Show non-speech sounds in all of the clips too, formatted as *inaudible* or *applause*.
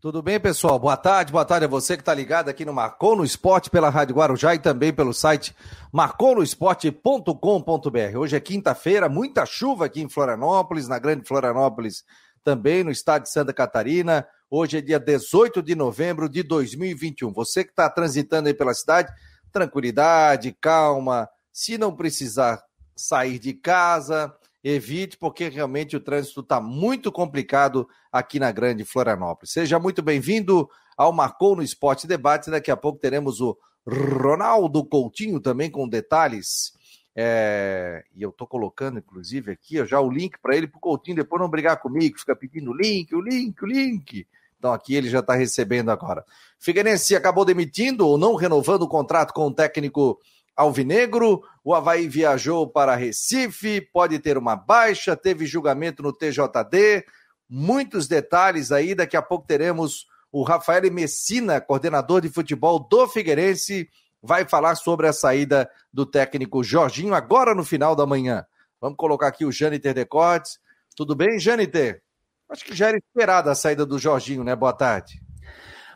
Tudo bem, pessoal? Boa tarde, boa tarde a você que está ligado aqui no Marcou no Esporte pela Rádio Guarujá e também pelo site marconosport.com.br. Hoje é quinta-feira, muita chuva aqui em Florianópolis, na Grande Florianópolis, também no estado de Santa Catarina. Hoje é dia 18 de novembro de 2021. Você que está transitando aí pela cidade, tranquilidade, calma. Se não precisar sair de casa, evite, porque realmente o trânsito está muito complicado aqui na Grande Florianópolis. Seja muito bem-vindo ao Marcou no Esporte Debate. Daqui a pouco teremos o Ronaldo Coutinho também com detalhes. É... E eu estou colocando, inclusive, aqui já o link para ele, para o Coutinho depois não brigar comigo, fica pedindo o link, o link, o link. Então aqui ele já está recebendo agora. Figueirense acabou demitindo ou não renovando o contrato com o técnico Alvinegro. O Havaí viajou para Recife, pode ter uma baixa, teve julgamento no TJD. Muitos detalhes aí. Daqui a pouco teremos o Rafael Messina, coordenador de futebol do Figueirense, vai falar sobre a saída do técnico Jorginho agora no final da manhã. Vamos colocar aqui o Jâniter Decortes. Tudo bem, Jâniter? Acho que já era esperada a saída do Jorginho, né? Boa tarde.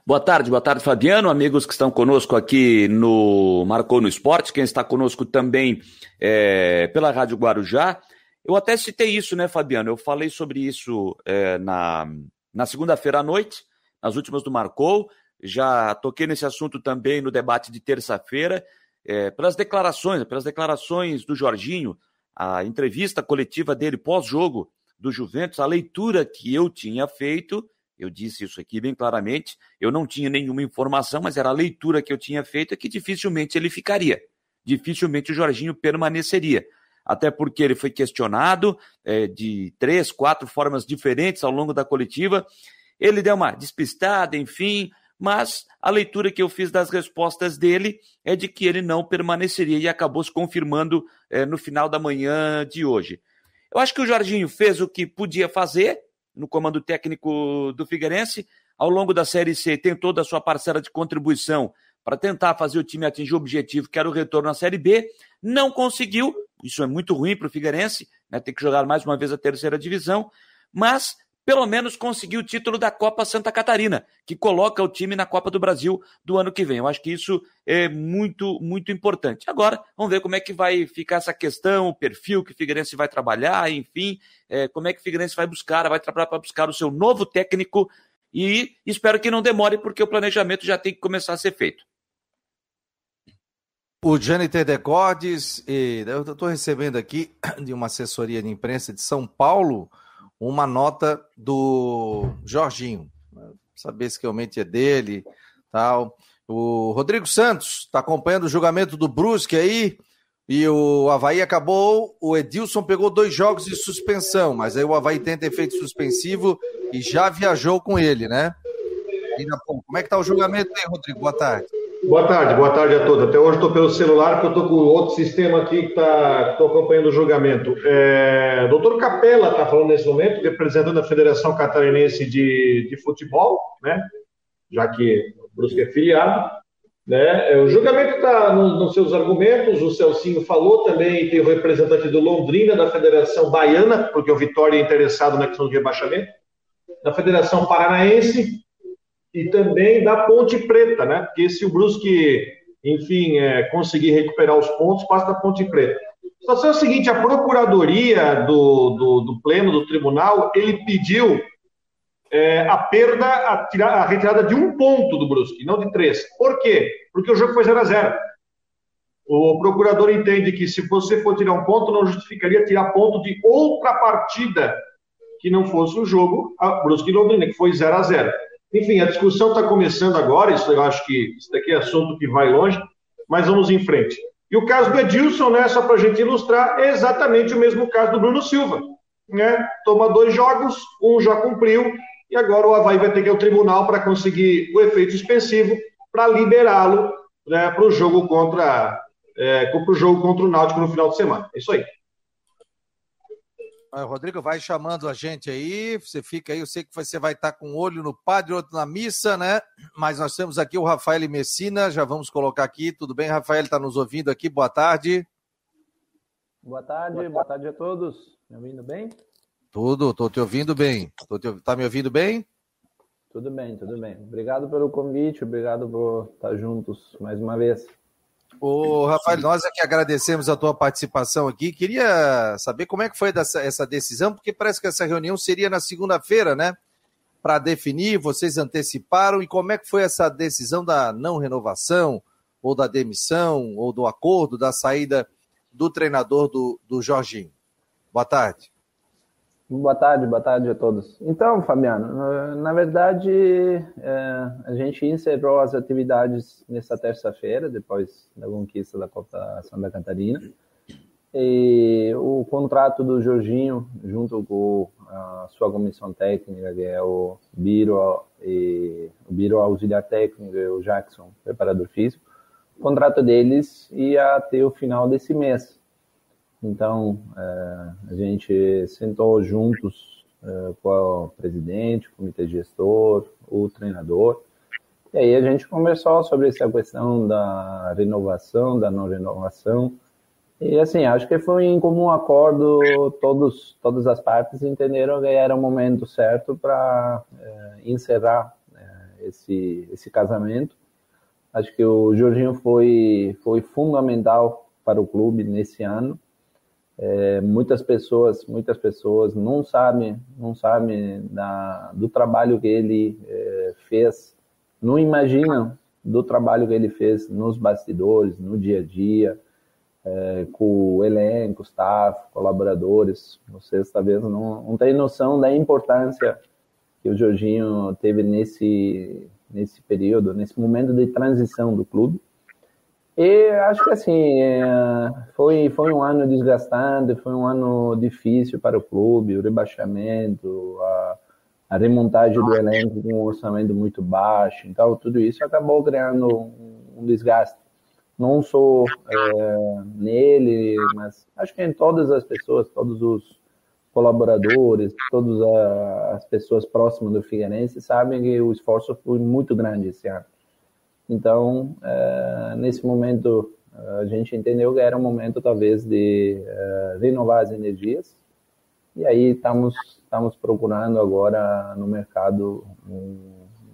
Boa tarde, boa tarde, Fabiano, amigos que estão conosco aqui no Marcou no Esporte, quem está conosco também é, pela Rádio Guarujá. Eu até citei isso, né, Fabiano? Eu falei sobre isso é, na, na segunda-feira à noite, nas últimas do Marcou. Já toquei nesse assunto também no debate de terça-feira. É, pelas declarações, pelas declarações do Jorginho, a entrevista coletiva dele pós-jogo do Juventus, a leitura que eu tinha feito eu disse isso aqui bem claramente. Eu não tinha nenhuma informação, mas era a leitura que eu tinha feito é que dificilmente ele ficaria. Dificilmente o Jorginho permaneceria. Até porque ele foi questionado é, de três, quatro formas diferentes ao longo da coletiva. Ele deu uma despistada, enfim, mas a leitura que eu fiz das respostas dele é de que ele não permaneceria e acabou se confirmando é, no final da manhã de hoje. Eu acho que o Jorginho fez o que podia fazer, no comando técnico do Figueirense. Ao longo da Série C, tem toda a sua parcela de contribuição para tentar fazer o time atingir o objetivo, que era o retorno à Série B. Não conseguiu, isso é muito ruim para o Figueirense, né, ter que jogar mais uma vez a terceira divisão, mas pelo menos conseguiu o título da Copa Santa Catarina, que coloca o time na Copa do Brasil do ano que vem. Eu acho que isso é muito, muito importante. Agora, vamos ver como é que vai ficar essa questão, o perfil que o Figueirense vai trabalhar, enfim, é, como é que o Figueirense vai buscar, vai trabalhar para buscar o seu novo técnico e espero que não demore, porque o planejamento já tem que começar a ser feito. O Jâniter Decordes, eu estou recebendo aqui de uma assessoria de imprensa de São Paulo, uma nota do Jorginho, saber se realmente é dele, tal. O Rodrigo Santos está acompanhando o julgamento do Brusque aí, e o Havaí acabou, o Edilson pegou dois jogos de suspensão, mas aí o Havaí tenta efeito suspensivo e já viajou com ele, né? Como é que tá o julgamento aí, Rodrigo? Boa tarde. Boa tarde, boa tarde a todos. Até hoje estou pelo celular, porque estou com outro sistema aqui que está acompanhando o julgamento. É, doutor Capella está falando nesse momento, representando a Federação Catarinense de, de Futebol, né? já que o Brusque é filiado. Né? É, o julgamento está nos, nos seus argumentos, o Celcinho falou também, tem o representante do Londrina, da Federação Baiana, porque o Vitória é interessado na questão do rebaixamento, da Federação Paranaense, e também da Ponte Preta, né? Porque se o Brusque, enfim, é, conseguir recuperar os pontos, passa da Ponte Preta. A situação é a seguinte: a procuradoria do, do, do pleno do tribunal ele pediu é, a perda, a, tirar, a retirada de um ponto do Brusque, não de três. Por quê? Porque o jogo foi 0 a 0 O procurador entende que se você for tirar um ponto, não justificaria tirar ponto de outra partida que não fosse o jogo, a Brusque e Londrina, que foi 0 a 0 enfim, a discussão está começando agora, isso eu acho que isso daqui é assunto que vai longe, mas vamos em frente. E o caso do Edilson, né, só para a gente ilustrar, é exatamente o mesmo caso do Bruno Silva. Né? Toma dois jogos, um já cumpriu, e agora o Havaí vai ter que ir ao tribunal para conseguir o efeito suspensivo para liberá-lo né, para o jogo contra é, para o jogo contra o Náutico no final de semana. É isso aí. Rodrigo, vai chamando a gente aí, você fica aí, eu sei que você vai estar com um olho no padre, outro na missa, né? Mas nós temos aqui o Rafael Messina, já vamos colocar aqui. Tudo bem, Rafael? Está nos ouvindo aqui? Boa tarde. Boa tarde, boa tarde a todos. Me ouvindo bem? Tudo, estou te ouvindo bem. Tô te... Tá me ouvindo bem? Tudo bem, tudo bem. Obrigado pelo convite, obrigado por estar juntos mais uma vez. Ô, Rafael, nós é que agradecemos a tua participação aqui. Queria saber como é que foi dessa, essa decisão, porque parece que essa reunião seria na segunda-feira, né? Para definir, vocês anteciparam, e como é que foi essa decisão da não renovação, ou da demissão, ou do acordo, da saída do treinador do, do Jorginho? Boa tarde. Boa tarde, boa tarde a todos. Então, Fabiano, na verdade, é, a gente encerrou as atividades nessa terça-feira, depois da conquista da Copa Santa Catarina. E o contrato do Jorginho, junto com a sua comissão técnica, que é o Biro, e, o Biro auxiliar técnico e o Jackson, preparador físico, o contrato deles ia até o final desse mês. Então, é, a gente sentou juntos é, com o presidente, o comitê gestor, o treinador, e aí a gente conversou sobre essa questão da renovação, da não renovação, e assim, acho que foi em comum acordo, todos, todas as partes entenderam que era o momento certo para é, encerrar é, esse, esse casamento. Acho que o Jorginho foi, foi fundamental para o clube nesse ano. É, muitas pessoas, muitas pessoas não sabem, não sabem da, do trabalho que ele é, fez, não imaginam do trabalho que ele fez nos bastidores, no dia a dia, é, com o elenco, staff, colaboradores. Vocês talvez não, não noção da importância que o Jorginho teve nesse nesse período, nesse momento de transição do clube. E acho que assim, é, foi, foi um ano desgastante, foi um ano difícil para o clube, o rebaixamento, a, a remontagem do elenco com um orçamento muito baixo, então tudo isso acabou criando um, desgaste. Não só é, nele, mas acho que em todas as pessoas, todos os colaboradores, todas as pessoas próximas do Figueirense sabem que o esforço foi muito grande esse ano. Então, é, nesse momento, a gente entendeu que era um momento, talvez, de é, renovar as energias. E aí estamos, estamos procurando agora no mercado um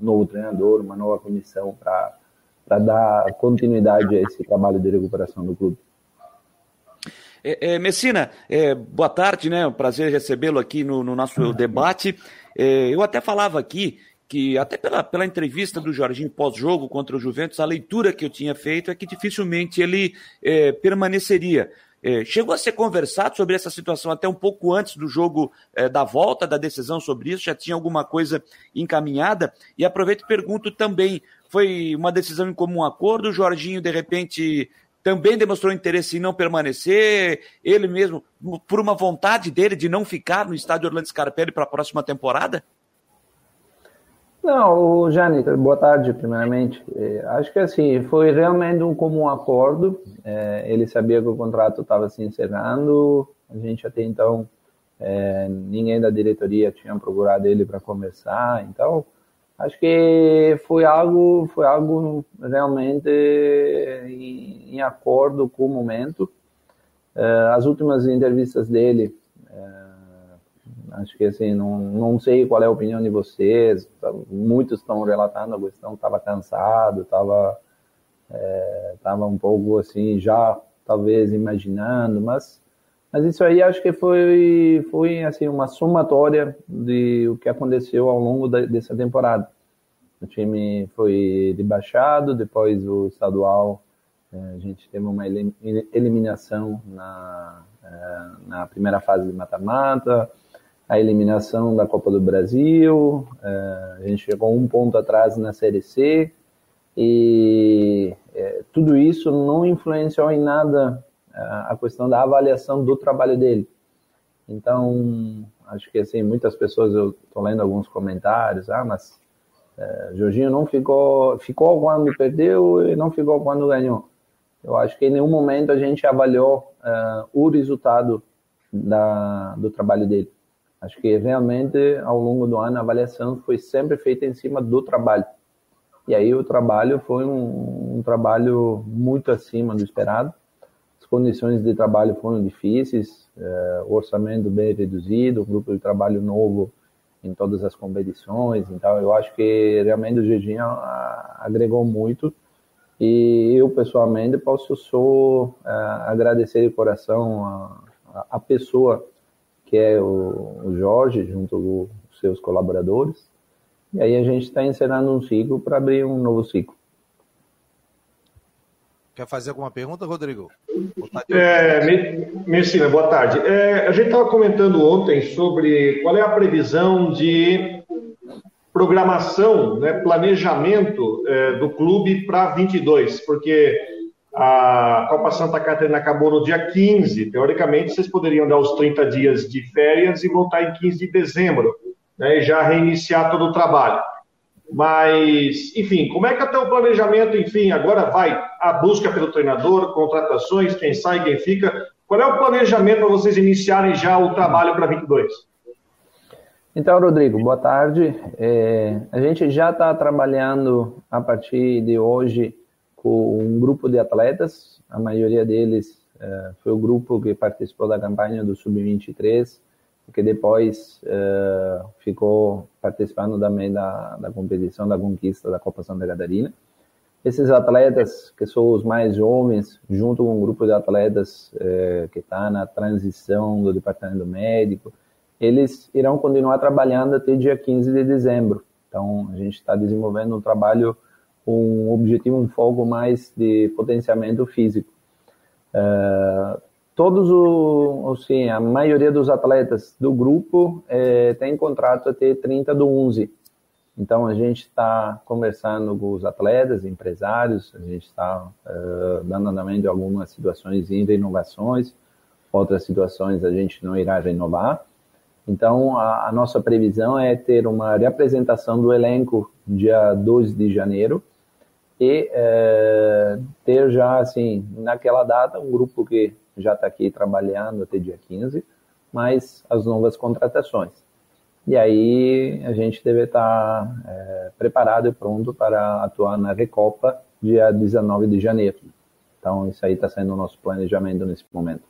novo treinador, uma nova comissão para dar continuidade a esse trabalho de recuperação do clube. É, é, Messina, é, boa tarde, né? Um prazer recebê-lo aqui no, no nosso debate. É, eu até falava aqui que até pela, pela entrevista do Jorginho pós-jogo contra o Juventus, a leitura que eu tinha feito é que dificilmente ele é, permaneceria. É, chegou a ser conversado sobre essa situação até um pouco antes do jogo é, da volta, da decisão sobre isso, já tinha alguma coisa encaminhada. E aproveito e pergunto também: foi uma decisão em comum acordo? O Jorginho, de repente, também demonstrou interesse em não permanecer, ele mesmo, por uma vontade dele de não ficar no estádio Orlando Scarpelli para a próxima temporada? Não, o Jani, boa tarde, primeiramente. É, acho que assim, foi realmente um comum acordo. É, ele sabia que o contrato estava se encerrando. A gente até então, é, ninguém da diretoria tinha procurado ele para conversar. Então, acho que foi algo, foi algo realmente em, em acordo com o momento. É, as últimas entrevistas dele Acho que assim, não, não sei qual é a opinião de vocês. Muitos estão relatando a questão, estava cansado, estava é, tava um pouco assim, já talvez imaginando, mas, mas isso aí acho que foi, foi assim, uma somatória de o que aconteceu ao longo da, dessa temporada. O time foi rebaixado, depois o estadual, é, a gente teve uma eliminação na, é, na primeira fase de mata-mata, a eliminação da Copa do Brasil, é, a gente chegou um ponto atrás na Série C, e é, tudo isso não influenciou em nada é, a questão da avaliação do trabalho dele. Então, acho que assim, muitas pessoas, eu estou lendo alguns comentários, ah, mas é, Jorginho não ficou, ficou quando perdeu e não ficou quando ganhou. Eu acho que em nenhum momento a gente avaliou uh, o resultado da, do trabalho dele. Acho que realmente ao longo do ano a avaliação foi sempre feita em cima do trabalho. E aí o trabalho foi um, um trabalho muito acima do esperado. As condições de trabalho foram difíceis, é, orçamento bem reduzido, grupo de trabalho novo em todas as competições. Então, eu acho que realmente o Jorginho agregou muito. E eu, pessoalmente, posso só uh, agradecer de coração a, a, pessoa que é o, o Jorge, junto com os seus colaboradores. E aí a gente está encerrando um ciclo para abrir um novo ciclo. Quer fazer alguma pergunta, Rodrigo? É, Messina, boa tarde. É, a gente estava comentando ontem sobre qual é a previsão de programação, né, planejamento é, do clube para 22, porque a Copa Santa Catarina acabou no dia 15. Teoricamente, vocês poderiam dar os 30 dias de férias e voltar em 15 de dezembro, né, e já reiniciar todo o trabalho. Mas, enfim, como é que até o planejamento, enfim, agora vai a busca pelo treinador, contratações, quem sai, quem fica. Qual é o planejamento para vocês iniciarem já o trabalho para 22? Então, Rodrigo, boa tarde. É, a gente já está trabalhando a partir de hoje um grupo de atletas. A maioria deles é, foi o grupo que participou da campanha do Sub-23 que depois uh, ficou participando também da, da competição da conquista da Copa Santa Catarina. Esses atletas, que são os mais jovens, junto com um grupo de atletas uh, que está na transição do departamento médico, eles irão continuar trabalhando até dia 15 de dezembro. Então, a gente está desenvolvendo um trabalho um objetivo, um foco mais de potenciamento físico. Uh, todos os, assim, a maioria dos atletas do grupo é, tem contrato até 30 do 11. Então, a gente está conversando com os atletas, empresários, a gente está uh, dando andamento em algumas situações em renovações, outras situações a gente não irá renovar. Então, a, a nossa previsão é ter uma reapresentação do elenco dia 12 de janeiro e uh, ter já, assim, naquela data, um grupo que já está aqui trabalhando até dia 15, mas as novas contratações. E aí a gente deve estar tá, é, preparado e pronto para atuar na Recopa dia 19 de janeiro. Então isso aí está sendo o nosso planejamento nesse momento.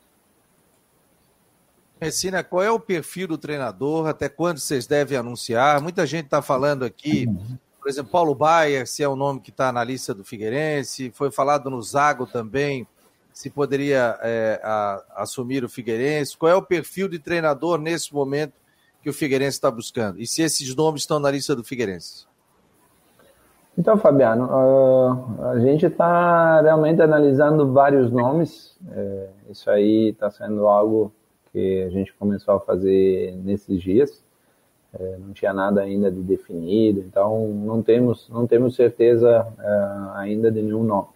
Messina, qual é o perfil do treinador? Até quando vocês devem anunciar? Muita gente está falando aqui, por exemplo, Paulo Baia, se é o nome que está na lista do Figueirense, foi falado no Zago também, se poderia é, a, assumir o Figueirense? Qual é o perfil de treinador nesse momento que o Figueirense está buscando? E se esses nomes estão na lista do Figueirense? Então, Fabiano, a gente está realmente analisando vários nomes. É, isso aí está sendo algo que a gente começou a fazer nesses dias. É, não tinha nada ainda de definido, então não temos não temos certeza uh, ainda de nenhum nome.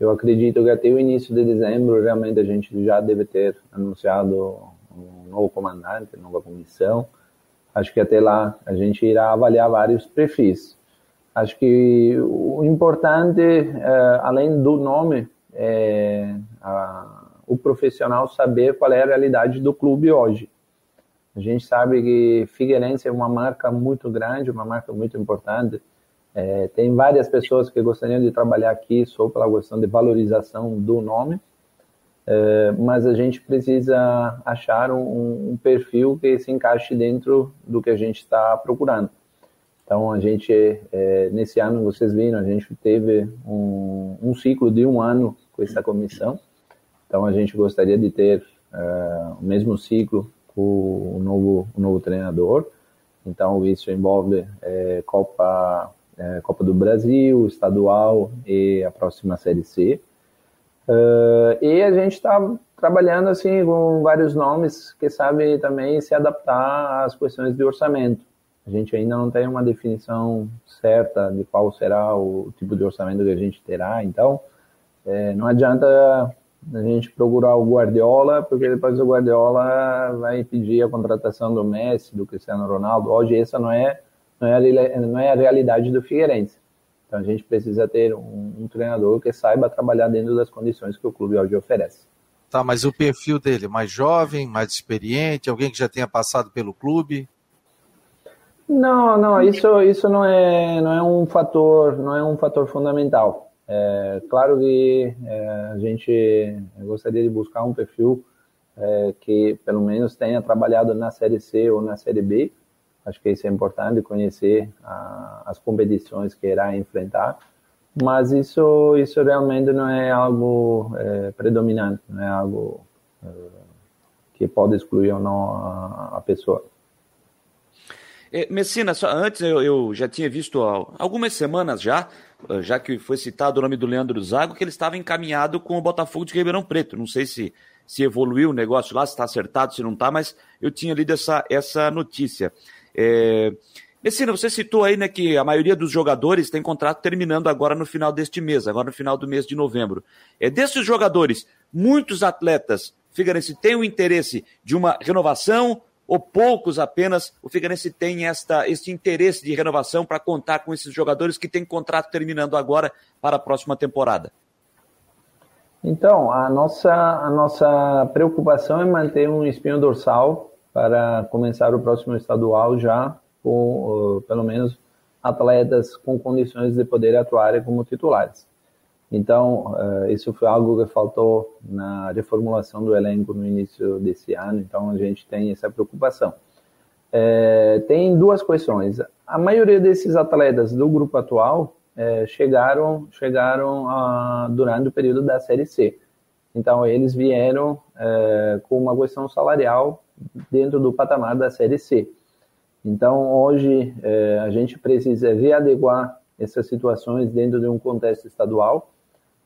Eu acredito que até o início de dezembro realmente a gente já deve ter anunciado um novo comandante, nova comissão. Acho que até lá a gente irá avaliar vários perfis. Acho que o importante, é, além do nome, é a, o profissional saber qual é a realidade do clube hoje. A gente sabe que Figueirense é uma marca muito grande, uma marca muito importante é, tem várias pessoas que gostariam de trabalhar aqui só pela questão de valorização do nome, é, mas a gente precisa achar um, um, perfil que se encaixe dentro do que a gente está procurando. Então, a gente, é, nesse ano, vocês viram, a gente teve um, um, ciclo de um ano com essa comissão. Então, a gente gostaria de ter é, o mesmo ciclo com o novo, o novo treinador. Então, isso envolve é, Copa é, Copa do Brasil, estadual e a próxima Série C. Uh, e a gente está trabalhando assim com vários nomes que sabe também se adaptar às questões de orçamento. A gente ainda não tem uma definição certa de qual será o tipo de orçamento que a gente terá, então é, não adianta a gente procurar o Guardiola, porque depois o Guardiola vai pedir a contratação do Messi, do Cristiano Ronaldo. Hoje essa não é não é, a, não é a realidade do Figueirense. Então a gente precisa ter um, um, treinador que saiba trabalhar dentro das condições que o clube hoje oferece. Tá, mas o perfil dele, mais jovem, mais experiente, alguém que já tenha passado pelo clube? Não, não, isso, isso não é, não é um fator, não é um fator fundamental. É, claro que é, a gente gostaria de buscar um perfil é, que pelo menos tenha trabalhado na série C ou na série B, Acho que isso é importante conhecer a, as competições que irá enfrentar, mas isso isso realmente não é algo é, predominante, não é algo é, que pode excluir ou não a, a pessoa. É, Messina, só, antes eu, eu, já tinha visto algumas semanas já, já que foi citado o nome do Leandro Zago, que ele estava encaminhado com o Botafogo de Ribeirão Preto. Não sei se, se evoluiu o negócio lá, se está acertado, se não está, mas eu tinha lido essa, essa notícia. É... Messina, você citou aí né, que a maioria dos jogadores tem contrato terminando agora no final deste mês, agora no final do mês de novembro. É desses jogadores, muitos atletas, Figueirense tem o interesse de uma renovação ou poucos apenas o Figueirense tem esta, este interesse de renovação para contar com esses jogadores que têm contrato terminando agora para a próxima temporada? Então, a nossa, a nossa preocupação é manter um espinho dorsal para começar o próximo estadual já com, uh, pelo menos, atletas com condições de poder atuar como titulares. Então, uh, isso foi algo que faltou na reformulação do elenco no início desse ano, então a gente tem essa preocupação. É, tem duas questões. A maioria desses atletas do grupo atual é, chegaram, chegaram a, durante o período da Série C. Então, eles vieram é, com uma questão salarial dentro do patamar da Série C. Então, hoje, a gente precisa readequar essas situações dentro de um contexto estadual.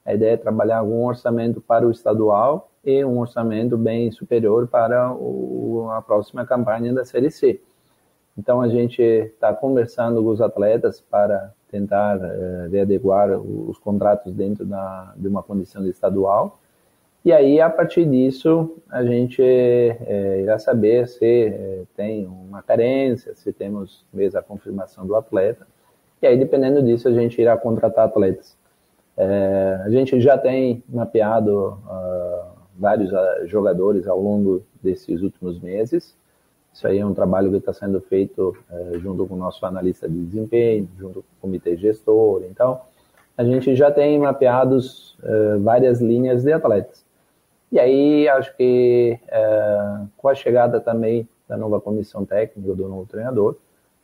A ideia é trabalhar algum orçamento para o estadual e um orçamento bem superior para o, a próxima campanha da Série C. Então, a gente está conversando com os atletas para tentar é, readequar os contratos dentro da, de uma condição estadual e aí, a partir disso, a gente é, irá saber se é, tem uma carência, se temos mesmo a confirmação do atleta. E aí, dependendo disso, a gente irá contratar atletas. É, a gente já tem mapeado uh, vários uh, jogadores ao longo desses últimos meses. Isso aí é um trabalho que está sendo feito uh, junto com o nosso analista de desempenho, junto com o comitê gestor. Então, a gente já tem mapeados várias linhas de atletas. E aí, acho que é, com a chegada também da nova comissão técnica, do novo treinador,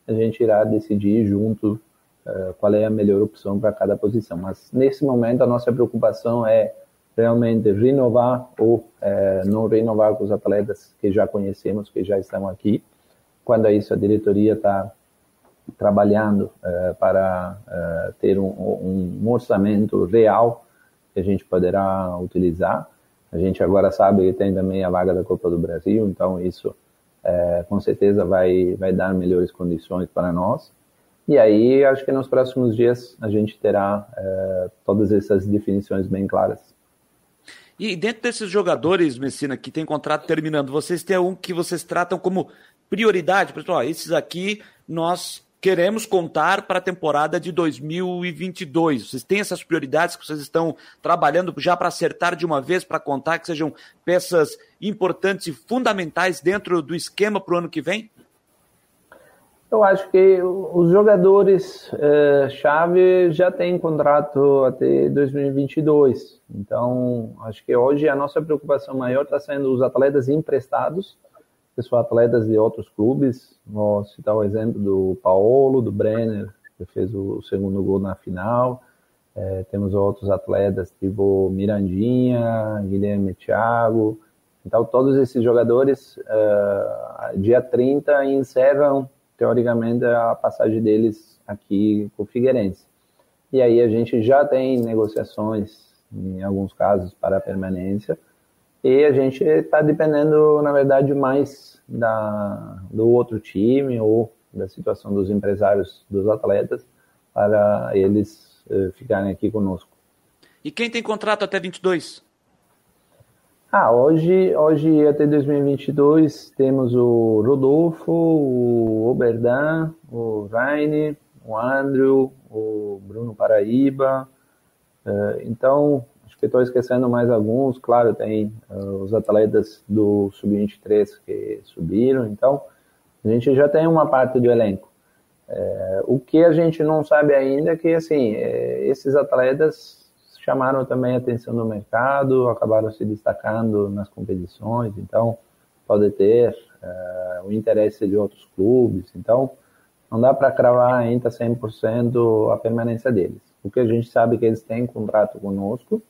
a gente irá decidir junto é, qual é a melhor opção para cada posição. Mas, nesse momento, a nossa preocupação é realmente renovar ou é, não renovar com os atletas que já conhecemos, que já estão aqui. Quando é isso, a diretoria está trabalhando é, para ter um, um orçamento real que a gente poderá utilizar a gente agora sabe que tem também a vaga da Copa do Brasil, então isso é, com certeza vai, vai dar melhores condições para nós. E aí, acho que nos próximos dias a gente terá é, todas essas definições bem claras. E dentro desses jogadores, Messina, que tem contrato terminando, vocês têm um que vocês tratam como prioridade? Pessoal, esses aqui nós queremos contar para a temporada de 2022. Vocês têm essas prioridades que vocês estão trabalhando já para acertar de uma vez, para contar que sejam peças importantes e fundamentais dentro do esquema para o ano que vem? Eu acho que os jogadores eh, chave já têm contrato até 2022. Então, acho que hoje a nossa preocupação maior está sendo os atletas emprestados que são atletas de outros clubes. Vou citar o exemplo do Paulo, do Brenner, que fez o segundo gol na final. É, temos outros atletas, tipo Mirandinha, Guilherme Thiago. Então, todos esses jogadores, uh, dia 30, encerram, teoricamente, a passagem deles aqui com o Figueirense. E aí a gente já tem negociações, em alguns casos, para a permanência, e a gente está dependendo, na verdade, mais da, do outro time ou da situação dos empresários dos atletas para eles eh, ficarem aqui conosco. E quem tem contrato até 22? Ah, hoje, hoje até 2022 temos o Rodolfo, o Oberdan, o Raine, o Andrew, o Bruno Paraíba. Eh, então, estou esquecendo mais alguns, claro, tem uh, os atletas do Sub-23 que subiram, então a gente já tem uma parte do elenco. É, o que a gente não sabe ainda é que, assim, esses atletas chamaram também a atenção do mercado, acabaram se destacando nas competições, então pode ter uh, o interesse de outros clubes. Então, não dá para cravar ainda 100% a permanência deles. O que a gente sabe é que eles têm contrato conosco,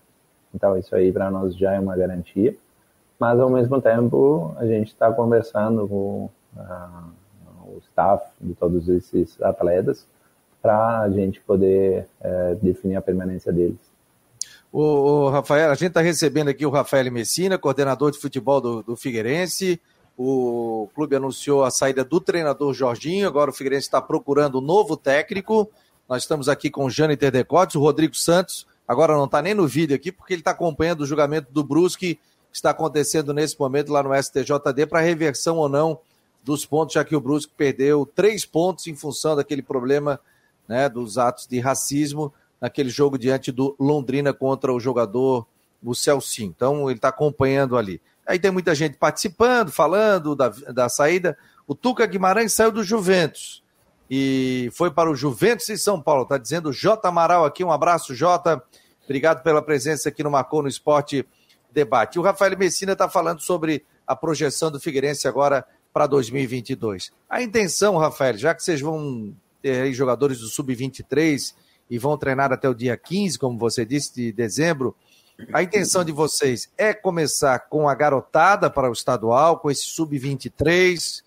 então isso aí para nós já é uma garantia. Mas ao mesmo tempo a gente está conversando com uh, o staff de todos esses atletas para a gente poder uh, definir a permanência deles. O, o, Rafael, a gente está recebendo aqui o Rafael Messina, coordenador de futebol do, do Figueirense. O clube anunciou a saída do treinador Jorginho, agora o Figueirense está procurando um novo técnico. Nós estamos aqui com o Jâniter Decotes, o Rodrigo Santos, agora não está nem no vídeo aqui, porque ele está acompanhando o julgamento do Brusque, que está acontecendo nesse momento lá no STJD, para reversão ou não dos pontos, já que o Brusque perdeu três pontos em função daquele problema né, dos atos de racismo naquele jogo diante do Londrina contra o jogador o Celcinho. Então ele está acompanhando ali. Aí tem muita gente participando, falando da, da saída. O Tuca Guimarães saiu do Juventus e foi para o Juventus em São Paulo. Está dizendo o J. Amaral aqui. Um abraço, Jota. Obrigado pela presença aqui no Marcou no Esporte Debate. O Rafael Messina está falando sobre a projeção do Figueirense agora para 2022. A intenção, Rafael, já que vocês vão ter jogadores do Sub-23 e vão treinar até o dia 15, como você disse, de dezembro, a intenção de vocês é começar com a garotada para o estadual, com esse sub-23.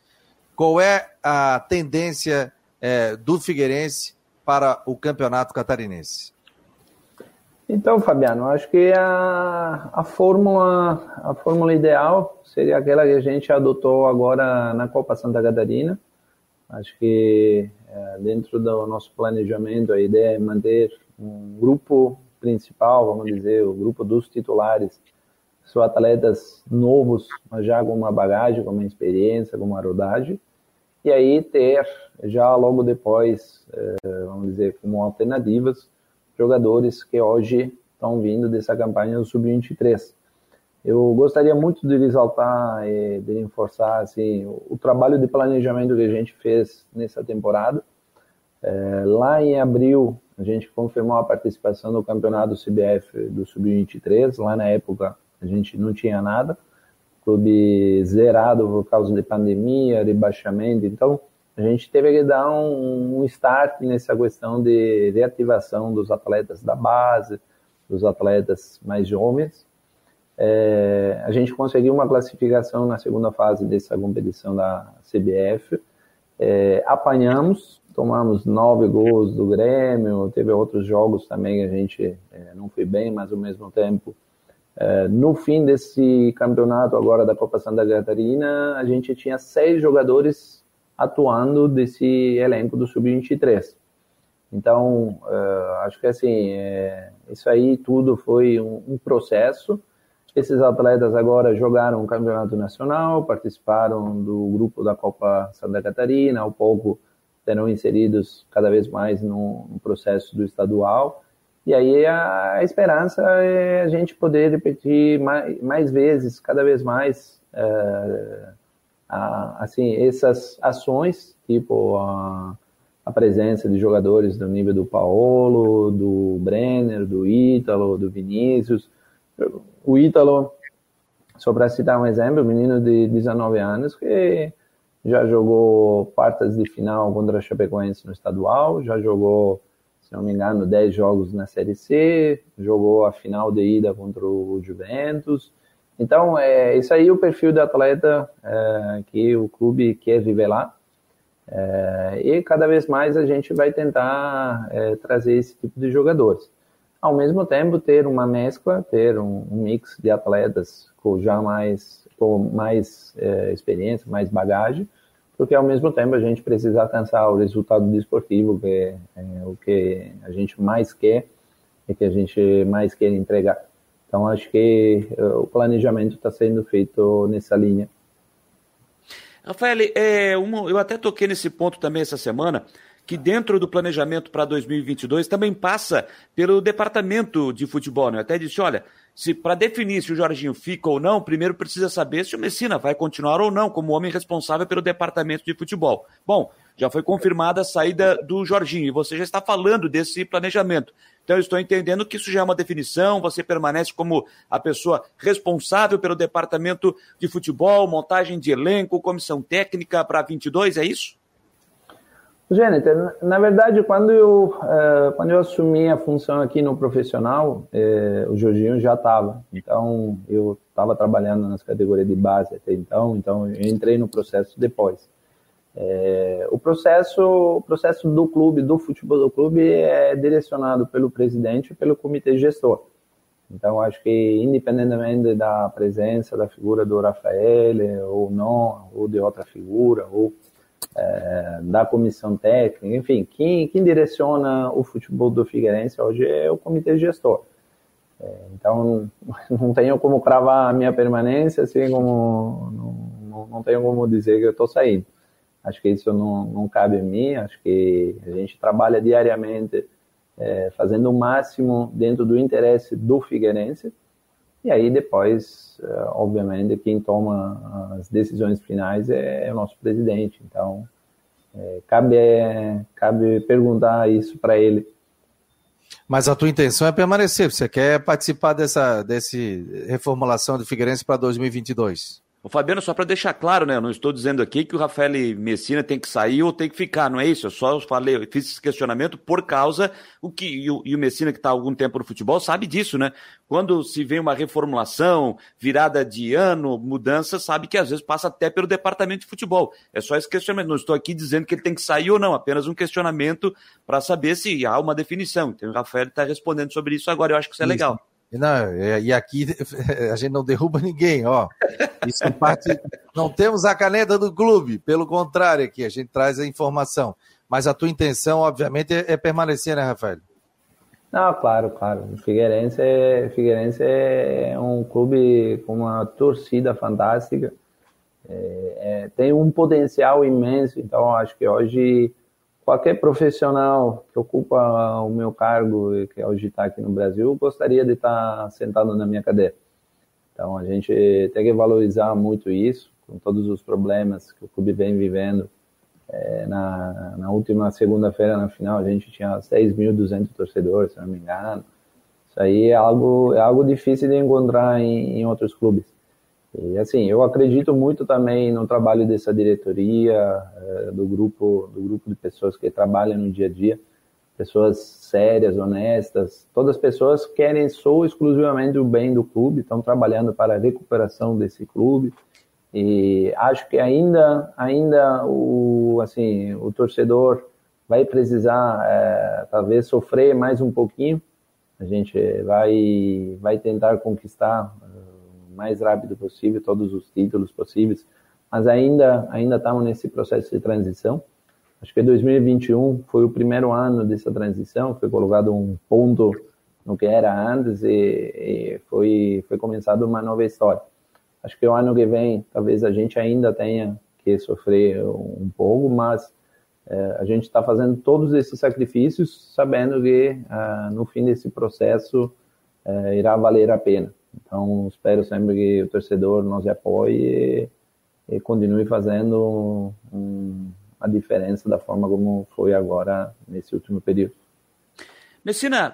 Qual é a tendência é, do Figueirense para o campeonato catarinense? Então, Fabiano, acho que a, a, fórmula, a fórmula ideal seria aquela que a gente adotou agora na Copa Santa Catarina. Acho que é, dentro do nosso planejamento a ideia é manter um grupo principal, vamos dizer, o grupo dos titulares, são atletas novos, mas já com uma bagagem, com uma experiência, com uma rodagem, e aí ter já logo depois, eh, vamos dizer, como alternativas, jogadores que hoje estão vindo dessa campanha do Sub-23. Eu gostaria muito de exaltar e de reforçar assim, o, trabalho de planejamento que a gente fez nessa temporada. É, lá em abril, a gente confirmou a participação no campeonato CBF do Sub-23. Lá na época a gente não tinha nada, clube zerado por causa de pandemia, rebaixamento. Então a gente teve que dar um, um start nessa questão de reativação dos atletas da base, dos atletas mais jovens. É, a gente conseguiu uma classificação na segunda fase dessa competição da CBF. É, apanhamos tomamos nove gols do Grêmio, teve outros jogos também que a gente é, não foi bem, mas ao mesmo tempo, é, no fim desse campeonato agora da Copa Santa Catarina, a gente tinha seis jogadores atuando desse elenco do Sub-23. Então, é, acho que assim, isso aí tudo foi um, um processo. Esses atletas agora jogaram o campeonato nacional, participaram do grupo da Copa Santa Catarina, ao pouco serão inseridos cada vez mais no, no processo do estadual. E aí a, a, esperança é a gente poder repetir mais, mais vezes, cada vez mais, é, a, assim, essas ações, tipo a, a, presença de jogadores do nível do Paolo, do Brenner, do Ítalo, do Vinícius. O Ítalo, só para citar um exemplo, um menino de 19 anos que já jogou quartas de final contra a Chapecoense no estadual, já jogou, se não me engano, 10 jogos na Série C, jogou a final de ida contra o Juventus. Então, é, isso aí é o perfil do atleta é, que o clube quer revelar. É, e cada vez mais a gente vai tentar é, trazer esse tipo de jogadores. Ao mesmo tempo, ter uma mescla, ter um, um mix de atletas com já mais com mais é, experiência, mais bagagem, porque ao mesmo tempo a gente precisa alcançar o resultado desportivo, que é, é o que a gente mais quer e que a gente mais quer entregar. Então acho que é, o planejamento está sendo feito nessa linha. Rafael, é, uma, eu até toquei nesse ponto também essa semana, que dentro do planejamento para 2022 também passa pelo departamento de futebol. Né? Eu até disse, olha, se para definir se o Jorginho fica ou não, primeiro precisa saber se o Messina vai continuar ou não como homem responsável pelo departamento de futebol. Bom, já foi confirmada a saída do Jorginho e você já está falando desse planejamento. Então, eu estou entendendo que isso já é uma definição, você permanece como a pessoa responsável pelo departamento de futebol, montagem de elenco, comissão técnica para 22, é isso? Gente, na verdade, quando eu, uh, quando eu assumi a função aqui no profissional, uh, o Jorginho já estava. Então, eu estava trabalhando nas categorias de base até então, então eu entrei no processo depois. Uh, o processo, o processo do clube, do futebol do clube, é direcionado pelo presidente e pelo comitê gestor. Então, acho que independentemente da presença da figura do Rafael ou não, ou de outra figura, ou é, da comissão técnica, enfim, quem, quem, direciona o futebol do Figueirense hoje é o comitê gestor. É, então, *laughs* não tenho como cravar a minha permanência, assim como não, não tenho como dizer que eu estou saindo. Acho que isso não, não cabe a mim, acho que a gente trabalha diariamente é, fazendo o máximo dentro do interesse do Figueirense, e aí depois, eh, obviamente, quem toma as decisões finais é, é o nosso presidente. Então, é, cabe, cabe perguntar isso para ele. Mas a tua intenção é permanecer, você quer participar dessa desse reformulação do Figueirense para 2022? O Fabiano, só para deixar claro, né? Eu não estou dizendo aqui que o Rafael Messina tem que sair ou tem que ficar, não é isso. Eu só falei, eu fiz esse questionamento por causa o que e o, e o Messina que está há algum tempo no futebol sabe disso, né? Quando se vê uma reformulação, virada de ano, mudança, sabe que às vezes passa até pelo departamento de futebol. É só esse questionamento. Não estou aqui dizendo que ele tem que sair ou não, apenas um questionamento para saber se há uma definição. Então o Rafael está respondendo sobre isso agora. Eu acho que isso é legal. Não, e aqui *laughs* a gente não derruba ninguém, ó. Isso é parte. Não temos a caneta do clube, pelo contrário, aqui a gente traz a informação. Mas a tua intenção, obviamente, é, é permanecer, né, Rafael? Não, claro, claro. Figueirense, é, Figueirense é um clube com uma torcida fantástica. É, é, tem um potencial imenso, então acho que hoje qualquer profissional que ocupa o meu cargo, que hoje está aqui no Brasil, gostaria de estar sentado na minha cadeira. Então a gente tem que valorizar muito isso, com todos os problemas que o clube vem vivendo. É, na, na última segunda-feira, na final, a gente tinha 6.200 torcedores, se não me engano. Isso aí é algo, é algo difícil de encontrar em, em outros clubes. E assim, eu acredito muito também no trabalho dessa diretoria, eh, do grupo, do grupo de pessoas que trabalham no dia a dia, pessoas sérias, honestas. Todas as pessoas querem só exclusivamente o bem do clube, estão trabalhando para a recuperação desse clube. E acho que ainda, ainda o assim, o torcedor vai precisar é, talvez sofrer mais um pouquinho. A gente vai vai tentar conquistar mais rápido possível, todos os títulos possíveis, mas ainda ainda estamos nesse processo de transição. Acho que 2021 foi o primeiro ano dessa transição, foi colocado um ponto no que era antes e, e foi foi começada uma nova história. Acho que o ano que vem talvez a gente ainda tenha que sofrer um pouco, mas é, a gente está fazendo todos esses sacrifícios sabendo que ah, no fim desse processo é, irá valer a pena. Então, espero sempre que o torcedor nos apoie e, continue fazendo um, a diferença da forma como foi agora nesse último período. Messina,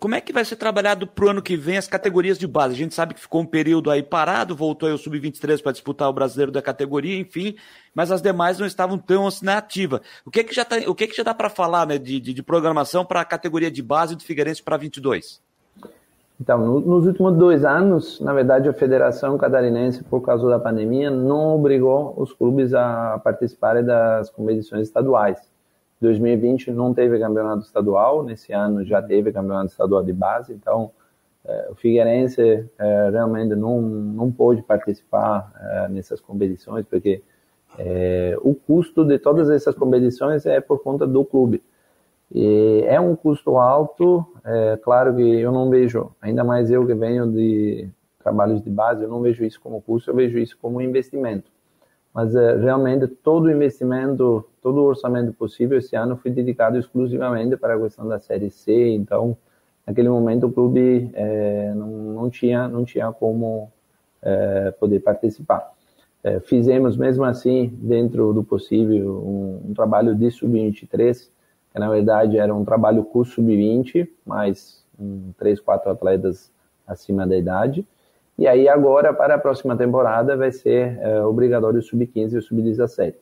como é que vai ser trabalhado para o ano que vem as categorias de base? A gente sabe que ficou um período aí parado, voltou aí o Sub-23 para disputar o brasileiro da categoria, enfim, mas as demais não estavam tão assim na ativa. O que, é que já, tá, o que, é que já dá para falar né, de, de, de programação para a categoria de base do Figueirense para 22? Então, no, nos últimos dois anos, na verdade, a Federação Catarinense, por causa da pandemia, não obrigou os clubes a participarem das competições estaduais. 2020 não teve campeonato estadual, nesse ano já teve campeonato estadual de base, então eh, o Figueirense eh, realmente não, não pôde participar eh, nessas competições, porque o custo de todas essas competições é por conta do clube. E é um custo alto, é claro que eu não vejo, ainda mais eu que venho de trabalhos de base, eu não vejo isso como custo, eu vejo isso como investimento. Mas é, realmente todo o investimento, todo o orçamento possível esse ano foi dedicado exclusivamente para a questão da Série C, então naquele momento o clube é, não, não, tinha, não tinha como é, poder participar. É, fizemos mesmo assim, dentro do possível, um, um trabalho de sub-23, que na verdade era um trabalho com sub-20, mais um, três, quatro atletas acima da idade. E aí agora, para a próxima temporada, vai ser é, obrigatório o sub-15 e o sub-17.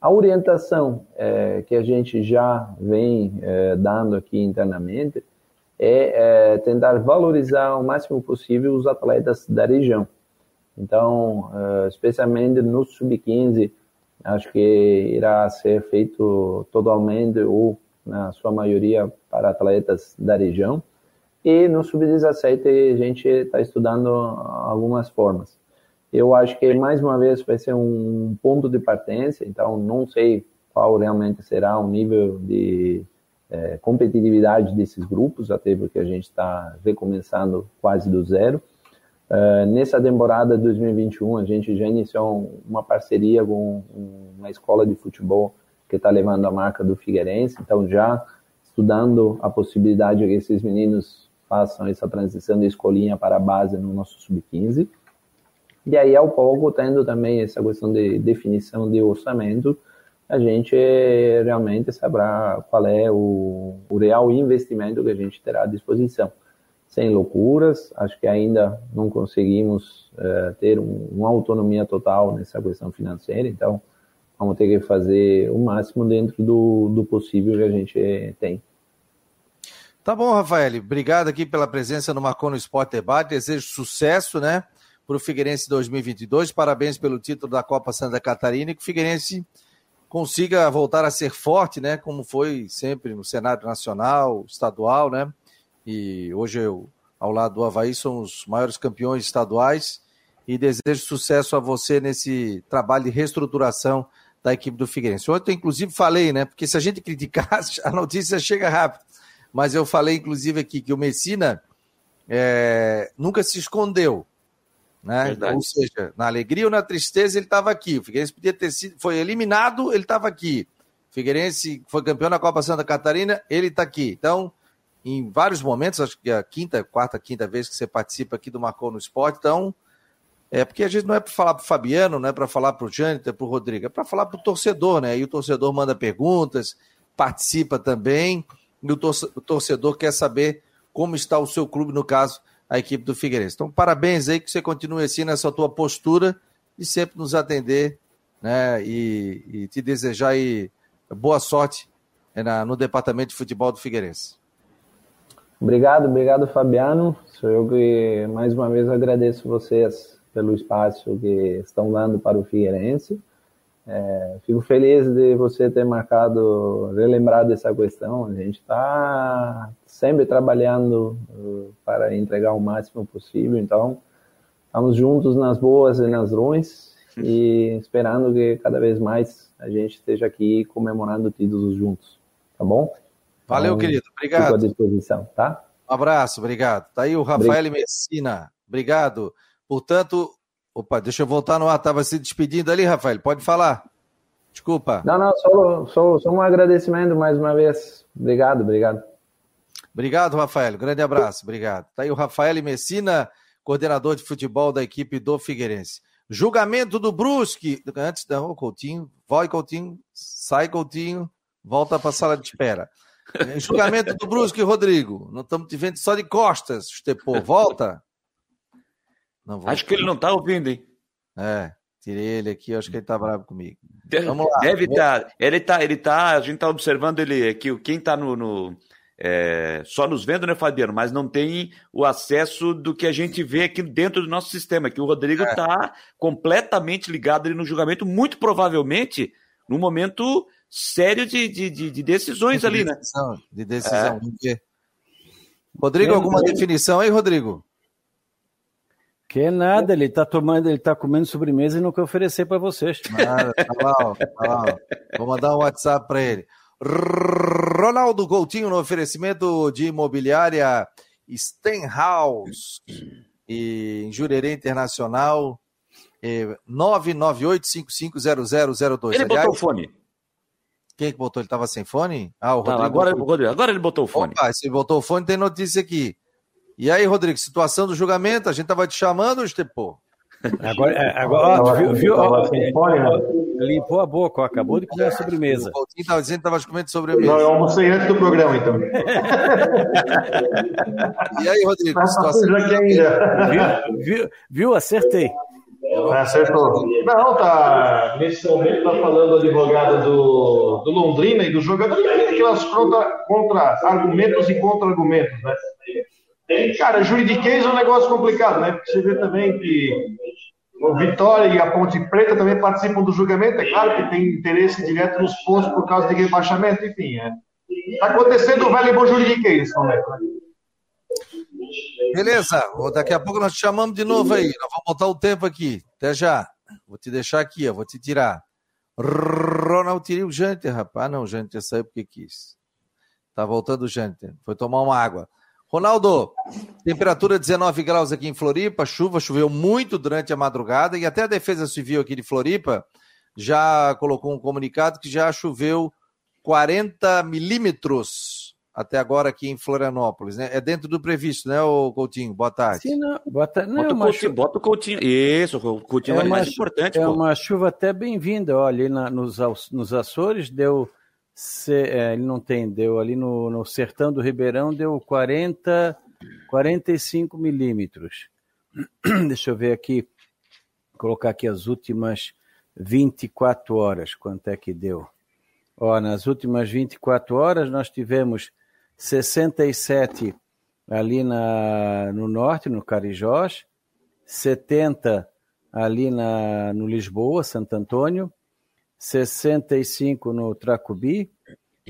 A orientação é, que a gente já vem é, dando aqui internamente é, é, tentar valorizar o máximo possível os atletas da região. Então, é, especialmente no sub-15, acho que irá ser feito totalmente ou na sua maioria para atletas da região. E no sub-17 a gente está estudando algumas formas. Eu acho que mais uma vez vai ser um ponto de partência, então não sei qual realmente será o nível de é, competitividade desses grupos, até porque a gente está recomeçando quase do zero. Uh, nessa temporada de 2021, a gente já iniciou uma parceria com uma escola de futebol que está levando a marca do Figueirense, então já estudando a possibilidade que esses meninos façam essa transição de escolinha para a base no nosso sub-15. E aí, ao pouco, tendo também essa questão de definição de orçamento, a gente realmente saberá qual é o, o real investimento que a gente terá à disposição. Sem loucuras, acho que ainda não conseguimos uh, ter um, uma autonomia total nessa questão financeira, então vamos ter que fazer o máximo dentro do, do possível que a gente tem. Tá bom, Rafael. Obrigado aqui pela presença no Marcou no Esporte Debate. Desejo sucesso, né, para o Figueirense 2022. Parabéns pelo título da Copa Santa Catarina e que o Figueirense consiga voltar a ser forte, né, como foi sempre no cenário nacional, estadual, né? E hoje eu, ao lado do Havaí, somos os maiores campeões estaduais e desejo sucesso a você nesse trabalho de reestruturação da equipe do Figueirense. Ontem, inclusive, falei, né? Porque se a gente *laughs* criticar, a notícia chega rápido mas eu falei, inclusive, aqui que o Messina é, nunca se escondeu. Né? Ou seja, na alegria ou na tristeza, ele estava aqui. O Figueirense podia ter sido, foi eliminado, ele estava aqui. O Figueirense foi campeão da Copa Santa Catarina, ele está aqui. Então, em vários momentos, acho que é a quinta, quarta, quinta vez que você participa aqui do Marcou no Esporte, então. É porque a gente não é para falar para o Fabiano, não é para falar para o Jâniter, para o Rodrigo, é para falar para o torcedor, né? E o torcedor manda perguntas, participa também e o torcedor quer saber como está o seu clube, no caso, a equipe do Figueirense. Então, parabéns aí, que você continue assim nessa tua postura e sempre nos atender, né? E, e te desejar aí boa sorte né, na, no departamento de futebol do Figueirense. Obrigado, obrigado, Fabiano. Sou eu que mais uma vez agradeço vocês pelo espaço que estão dando para o Figueirense. É, fico feliz de você ter marcado, relembrado essa questão. A gente está sempre trabalhando uh, para entregar o máximo possível. Então, estamos juntos nas boas e nas ruins e esperando que cada vez mais a gente esteja aqui comemorando títulos juntos. Tá bom? Valeu, então, querido. Obrigado. Fico à disposição, tá? Um abraço, obrigado. Tá aí o Rafael obrigado. Messina. Obrigado. Portanto, Opa, deixa eu voltar no ar. Estava se despedindo ali, Rafael. Pode falar. Desculpa. Não, não, só, só, só um agradecimento mais uma vez. Obrigado, obrigado. Obrigado, Rafael. Grande abraço. Obrigado. Tá aí o Rafael Messina, coordenador de futebol da equipe do Figueirense. Julgamento do Brusque. Antes, não, Coutinho. Vai, Coutinho. Sai, Coutinho. Volta para a sala de espera. Julgamento do Brusque, Rodrigo. Não estamos te vendo só de costas, Estepô. Volta. Acho que ele não está ouvindo, hein? É, tirei ele aqui, acho que ele está bravo comigo. Vamos lá. Deve estar. Tá, ele está, ele tá, a gente está observando ele aqui, quem está no, no é, só nos vendo, né, Fabiano? Mas não tem o acesso do que a gente vê aqui dentro do nosso sistema, que o Rodrigo está é. completamente ligado ali no julgamento, muito provavelmente no momento sério de, de, de, de decisões de ali, decisão, né? De decisão. É. Rodrigo, alguma definição aí, Rodrigo? Que nada, ele tá tomando, ele tá comendo sobremesa e não quer oferecer para vocês. Nada, tá lá, tá lá. Vou mandar um WhatsApp para ele. Ronaldo Coutinho no oferecimento de imobiliária Stenhouse e em Jurerê Internacional 998550002. Ele Aliás, botou o fone. Quem que botou? Ele estava sem fone? Ah, o Rodrigo. agora, agora ele botou o fone. Opa, se botou o fone, tem notícia aqui. E aí, Rodrigo, situação do julgamento, a gente tava te chamando, Estepô? Agora, é, agora ó, viu, viu ó, né? limpou a boca, ó, acabou de comer a sobremesa. O Coutinho estava dizendo que estava comendo sobremesa. Não, eu almocei antes do programa, então. e aí, Rodrigo? Situação viu, viu, viu, acertei. Acertou. Não, tá. Nesse momento tá falando o advogado do, do Londrina e do jogador tem aquelas contra-argumentos e contra-argumentos, né? Cara, juridiquês é um negócio complicado, né? Você vê também que o Vitória e a Ponte Preta também participam do julgamento. É claro que tem interesse direto nos postos por causa de rebaixamento, enfim. É. Tá acontecendo o velho bom juridiquês nesse momento. Né? Beleza, daqui a pouco nós te chamamos de novo aí. Nós vamos botar o tempo aqui. Até já. Vou te deixar aqui, vou te tirar. Ronald tirei o Janter, rapaz. Não, o Janter saiu porque quis. Tá voltando o Janter. Foi tomar uma água. Ronaldo, temperatura 19 graus aqui em Floripa, chuva, choveu muito durante a madrugada e até a Defesa Civil aqui de Floripa já colocou um comunicado que já choveu 40 milímetros até agora aqui em Florianópolis, né? É dentro do previsto, né, o Coutinho? Boa tarde. Sim, não, bota, não, bota, o Coutinho, chuva... bota o Coutinho. Isso, o Coutinho é, é mais importante. É pô. uma chuva até bem-vinda, olha, ali na, nos, nos Açores deu se, é, ele não tem, deu ali no, no sertão do Ribeirão, deu 40, 45 milímetros. *clears throat* Deixa eu ver aqui, colocar aqui as últimas 24 horas, quanto é que deu? Ó, nas últimas 24 horas nós tivemos 67 ali na, no norte, no Carijós, 70 ali na, no Lisboa, Santo Antônio, 65 no Tracubi,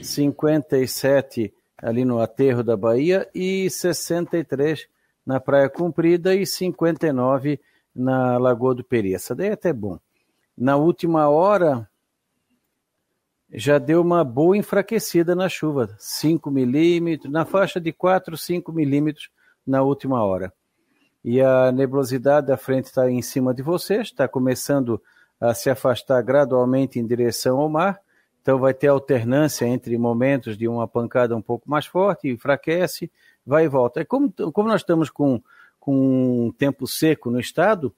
57 ali no Aterro da Bahia e 63 na Praia Comprida e 59 na Lagoa do Peri. Essa daí é até bom. Na última hora já deu uma boa enfraquecida na chuva, 5 milímetros, na faixa de 4, 5 milímetros na última hora. E a nebulosidade da frente está em cima de vocês, está começando a se afastar gradualmente em direção ao mar. Então vai ter alternância entre momentos de uma pancada um pouco mais forte, enfraquece, vai e volta. É como, como nós estamos com, com um tempo seco no estado,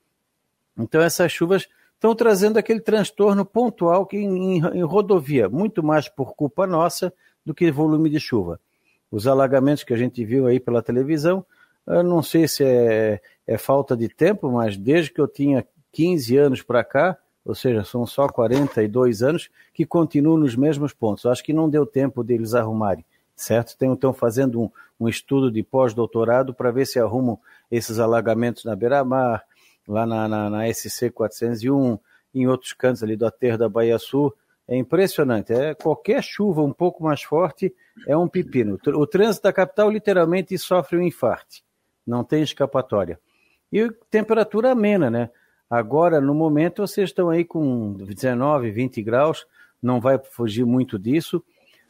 então essas chuvas estão trazendo aquele transtorno pontual que em, em, rodovia, muito mais por culpa nossa do que volume de chuva. Os alagamentos que a gente viu aí pela televisão, eu não sei se é, é falta de tempo, mas desde que eu tinha 15 anos para cá, ou seja, são só 42 anos, que continuam nos mesmos pontos. Acho que não deu tempo deles arrumarem, certo? Estão fazendo um, um estudo de pós-doutorado para ver se arrumam esses alagamentos na beira-mar, lá na, na, na, SC 401, em outros cantos ali do aterro da Bahia Sul. É impressionante. É, qualquer chuva um pouco mais forte é um pepino. O trânsito da capital literalmente sofre um infarte. Não tem escapatória. E temperatura amena, né? Agora, no momento, vocês estão aí com 19, 20 graus, não vai fugir muito disso.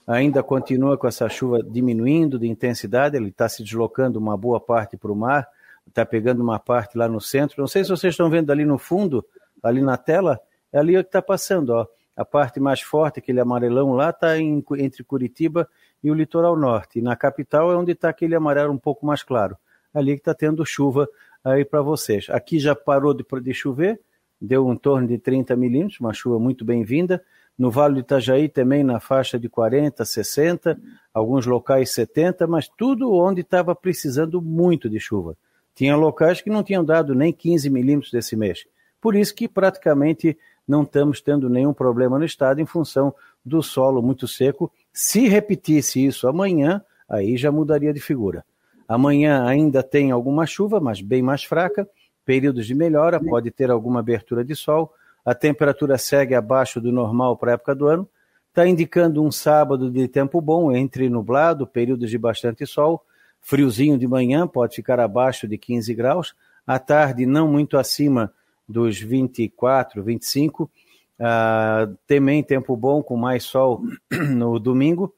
Ainda continua com essa chuva diminuindo de intensidade, ele está se deslocando uma boa parte para o mar, está pegando uma parte lá no centro. Não sei se vocês estão vendo ali no fundo, ali na tela, é ali que está passando, ó. A parte mais forte, aquele amarelão lá, está entre Curitiba e o litoral norte. E na capital é onde está aquele amarelo um pouco mais claro. Ali que está tendo chuva aí para vocês. Aqui já parou de, de chover, deu um torno de 30 milímetros, uma chuva muito bem-vinda. No Vale do Itajaí também na faixa de 40, 60, alguns locais 70, mas tudo onde estava precisando muito de chuva. Tinha locais que não tinham dado nem 15 milímetros desse mês. Por isso que praticamente não estamos tendo nenhum problema no estado em função do solo muito seco. Se repetisse isso amanhã, aí já mudaria de figura. Amanhã ainda tem alguma chuva, mas bem mais fraca, períodos de melhora, pode ter alguma abertura de sol, a temperatura segue abaixo do normal para a época do ano, está indicando um sábado de tempo bom, entre nublado, períodos de bastante sol, friozinho de manhã, pode ficar abaixo de 15 graus, à tarde não muito acima dos 24, 25, uh, também tempo bom com mais sol *clears throat* no domingo,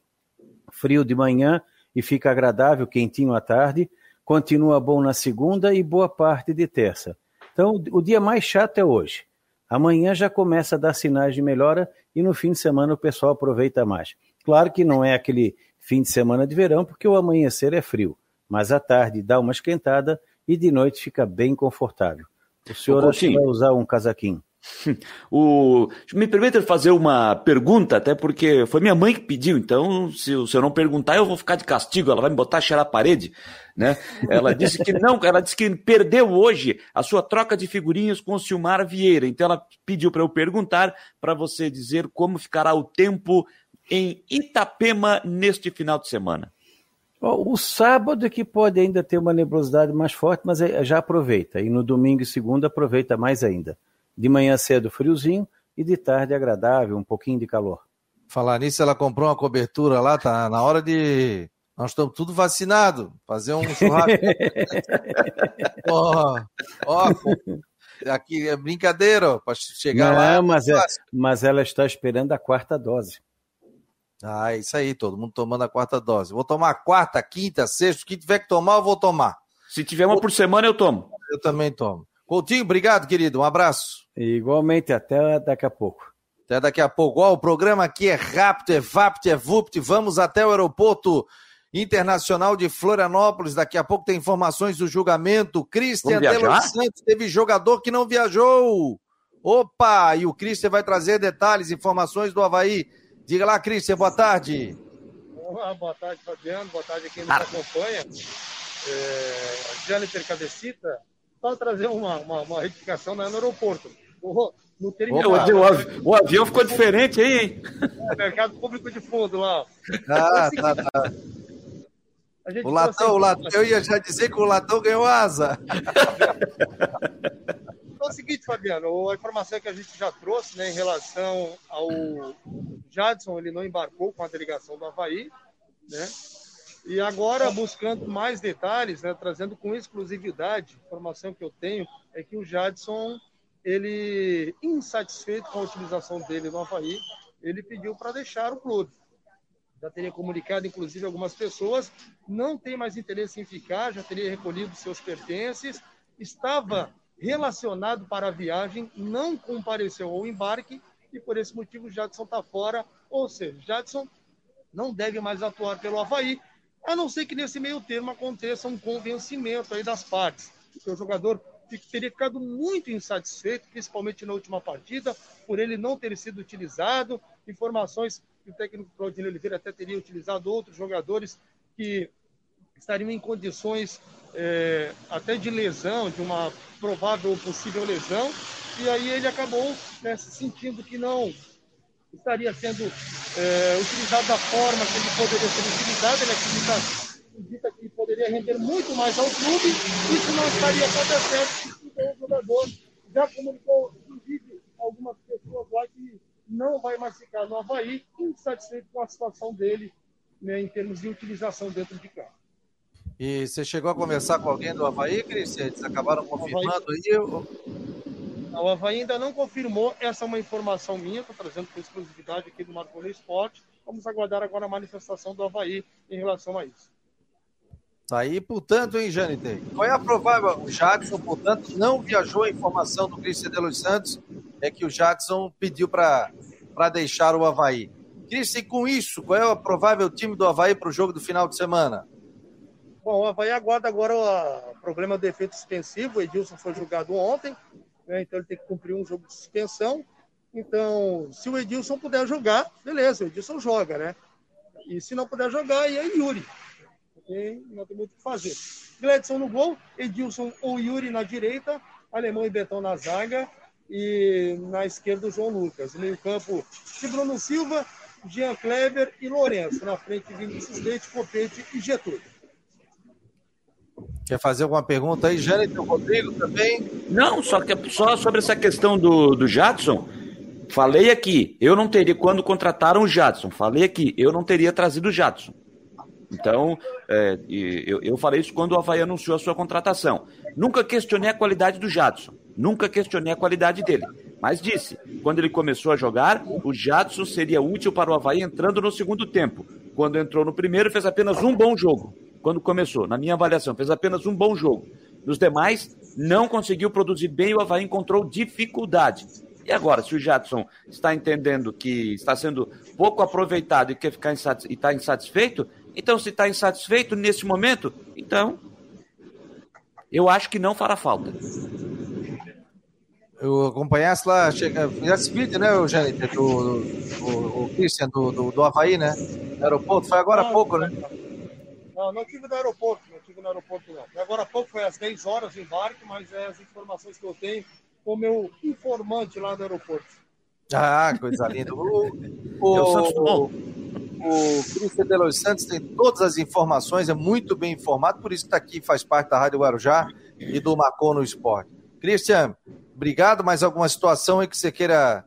frio de manhã, e fica agradável, quentinho à tarde, continua bom na segunda e boa parte de terça. Então, o dia mais chato é hoje. Amanhã já começa a dar sinais de melhora e no fim de semana o pessoal aproveita mais. Claro que não é aquele fim de semana de verão, porque o amanhecer é frio, mas à tarde dá uma esquentada e de noite fica bem confortável. O senhor acha que vai usar um casaquinho? *laughs* O... Me permita fazer uma pergunta, até porque foi minha mãe que pediu, então se senhor não perguntar, eu vou ficar de castigo, ela vai me botar a cheirar a parede, né? Ela disse que não, ela disse que perdeu hoje a sua troca de figurinhas com o Silmar Vieira, então ela pediu para eu perguntar para você dizer como ficará o tempo em Itapema neste final de semana. O sábado é que pode ainda ter uma nebulosidade mais forte, mas é, já aproveita. E no domingo e segunda aproveita mais ainda. De manhã cedo friozinho e de tarde agradável, um pouquinho de calor. Falar nisso, ela comprou uma cobertura lá, tá na hora de. Nós estamos tudo vacinado. Fazer um churrasco. *laughs* ó, ó, aqui é brincadeira, para chegar Não, lá. Mas, é, mas ela está esperando a quarta dose. Ah, é isso aí, todo mundo tomando a quarta dose. Vou tomar a quarta, quinta, sexta, o que tiver que tomar, eu vou tomar. Se tiver uma por semana, eu tomo. Eu também tomo. Coutinho, obrigado, querido. Um abraço. Igualmente, até daqui a pouco. Até daqui a pouco. Ó, o programa aqui é rápido, é VAPT, é VUPT. Vamos até o aeroporto internacional de Florianópolis. Daqui a pouco tem informações do julgamento. Christian Delos Santos teve jogador que não viajou. Opa! E o Christian vai trazer detalhes, informações do Havaí. Diga lá, Christian, boa tarde. Olá, boa tarde, Fabiano. Boa tarde a quem nos ah. acompanha. É, Jâniter Cabecita só trazer uma, uma, uma retificação no aeroporto. No terminal. O, o, avião ficou diferente aí, hein? É, mercado público de fundo lá. Ah, tá, tá. O latão, o latão, eu ia já dizer que o latão ganhou asa. Então é o seguinte, Fabiano, a informação que a gente já trouxe né, em relação ao Jadson, ele não embarcou com a delegação do Havaí, né? E agora, buscando mais detalhes, né, trazendo com exclusividade, a informação que eu tenho é que o Jadson, ele, insatisfeito com a utilização dele no Havaí, ele pediu para deixar o clube. Já teria comunicado, inclusive, algumas pessoas, não tem mais interesse em ficar, já teria recolhido seus pertences, estava relacionado para a viagem, não compareceu ao embarque e por esse motivo Jadson está fora, ou seja, Jadson não deve mais atuar pelo Havaí, a não ser que nesse meio termo aconteça um convencimento aí das partes. Porque o jogador teria ficado muito insatisfeito, principalmente na última partida, por ele não ter sido utilizado. Informações que o técnico Claudinho Oliveira até teria utilizado outros jogadores que estariam em condições é, até de lesão, de uma provável ou possível lesão, e aí ele acabou né, sentindo que não estaria sendo é, utilizado da forma que ele poderia ser utilizado. Ele acredita, acredita que poderia render muito mais ao clube. Isso não estaria acontecendo. Então, o jogador já comunicou, inclusive, algumas pessoas lá que não vai mais ficar no Havaí, insatisfeito com a situação dele né, em termos de utilização dentro de campo. E você chegou a conversar com alguém do Havaí, Cris? Eles acabaram confirmando Havaí... aí? O Havaí ainda não confirmou, essa é uma informação minha, estou trazendo com exclusividade aqui do Marconi Esporte. Vamos aguardar agora a manifestação do Havaí em relação a isso. Tá aí, portanto, hein, Janite? Qual é a provável? O Jadson, portanto, não viajou. A informação do Cristian de Los Santos é que o Jadson pediu para deixar o Havaí. Cristian, com isso, qual é o provável time do Havaí para o jogo do final de semana? Bom, o Havaí aguarda agora o problema do efeito suspensivo. O Edilson foi julgado ontem né? então ele tem que cumprir um jogo de suspensão. Então, se o Edilson puder jogar, beleza, o Edilson joga, né? E se não puder jogar, aí é Yuri. Okay? Não tem muito o que fazer. Gledson no gol, Edilson ou Yuri na direita, Alemão e Betão na zaga e na esquerda o João Lucas. No meio campo, de Bruno Silva, Jean Kleber e Lourenço. Na frente, Vinícius Leite, Copete e Getúlio. Quer fazer alguma pergunta aí, Jânio? O Rodrigo também? Não, só, que, só sobre essa questão do, do Jadson. Falei aqui, eu não teria, quando contrataram o Jadson, falei aqui, eu não teria trazido o Jadson. Então, é, eu, eu falei isso quando o Havaí anunciou a sua contratação. Nunca questionei a qualidade do Jadson, nunca questionei a qualidade dele. Mas disse, quando ele começou a jogar, o Jadson seria útil para o Havaí entrando no segundo tempo. Quando entrou no primeiro, fez apenas um bom jogo quando começou, na minha avaliação, fez apenas um bom jogo. Nos demais, não conseguiu produzir bem e o Havaí encontrou dificuldade. E agora, se o Jadson está entendendo que está sendo pouco aproveitado e quer ficar e está insatisfeito, então se está insatisfeito nesse momento, então eu acho que não fará falta. eu acompanhasse lá, fizesse vídeo, né, o Jâniter, do, do, o, Christian, do, do, do Havaí, né? Aeroporto, foi agora há pouco, né? Não, não tive no aeroporto, não tive no aeroporto, não. Agora há pouco foi às 10 horas de embarque, mas é as informações que eu tenho com o meu informante lá do aeroporto. Ah, coisa linda. O, o, o, o Cristian de Los Santos tem todas as informações, é muito bem informado, por isso que está aqui, faz parte da Rádio Guarujá e do Marcou no Esporte. Cristian, obrigado. Mais alguma situação aí que você queira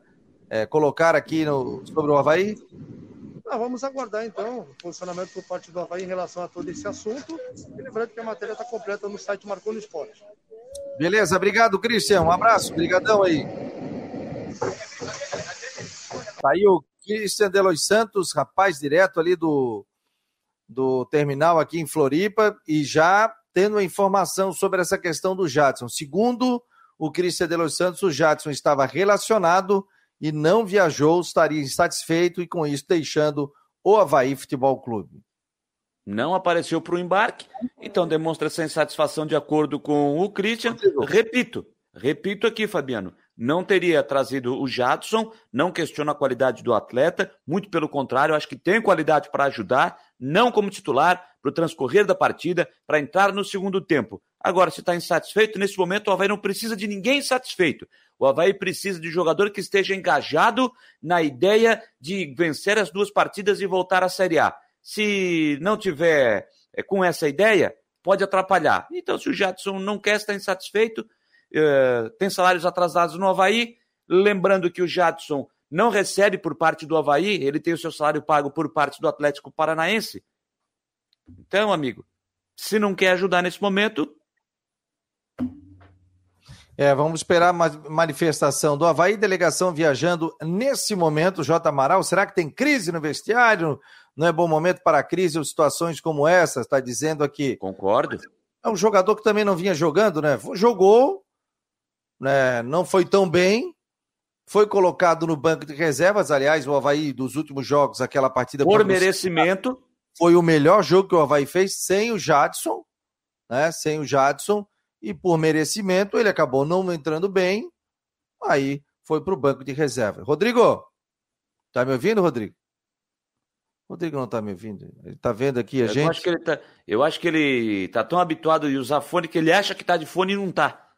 é, colocar aqui no, sobre o Havaí? Ah, vamos aguardar então o posicionamento por parte do Havaí em relação a todo esse assunto. E lembrando que a matéria está completa no site Marcou no Esporte. Beleza, obrigado, Cristian. Um abraço, obrigadão aí. Tá aí o Cristian de Los Santos, rapaz direto ali do, do terminal aqui em Floripa e já tendo a informação sobre essa questão do Jadson. Segundo o Cristian de Los Santos, o Jadson estava relacionado e não viajou, estaria insatisfeito e com isso deixando o Havaí Futebol Clube. Não apareceu para o embarque, então demonstra essa insatisfação de acordo com o Christian. Repito, repito aqui, Fabiano, não teria trazido o Jadson, não questiono a qualidade do atleta, muito pelo contrário, acho que tem qualidade para ajudar, não como titular, para o transcorrer da partida, para entrar no segundo tempo. Agora, se está insatisfeito, nesse momento o Havaí não precisa de ninguém insatisfeito. O Havaí precisa de jogador que esteja engajado na ideia de vencer as duas partidas e voltar à Série A. Se não tiver é, com essa ideia, pode atrapalhar. Então, se o Jadson não quer estar insatisfeito, eh, tem salários atrasados no Havaí. Lembrando que o Jadson não recebe por parte do Havaí, ele tem o seu salário pago por parte do Atlético Paranaense. Então, amigo, se não quer ajudar nesse momento. É, vamos esperar a manifestação do Havaí, delegação viajando nesse momento, J. Amaral. Será que tem crise no vestiário? Não é bom momento para a crise ou situações como essa? Está dizendo aqui. Concordo. É um jogador que também não vinha jogando, né? Jogou, né, não foi tão bem, foi colocado no banco de reservas. Aliás, o Havaí, dos últimos jogos, aquela partida. Por merecimento. Foi o melhor jogo que o Havaí fez sem o Jadson, né? Sem o Jadson. E por merecimento, ele acabou não entrando bem. Aí foi para o banco de reserva. Rodrigo, tá me ouvindo, Rodrigo? Rodrigo não tá me ouvindo. Ele tá vendo aqui a eu gente. Acho que ele tá, eu acho que ele tá tão habituado a usar fone que ele acha que tá de fone e não tá.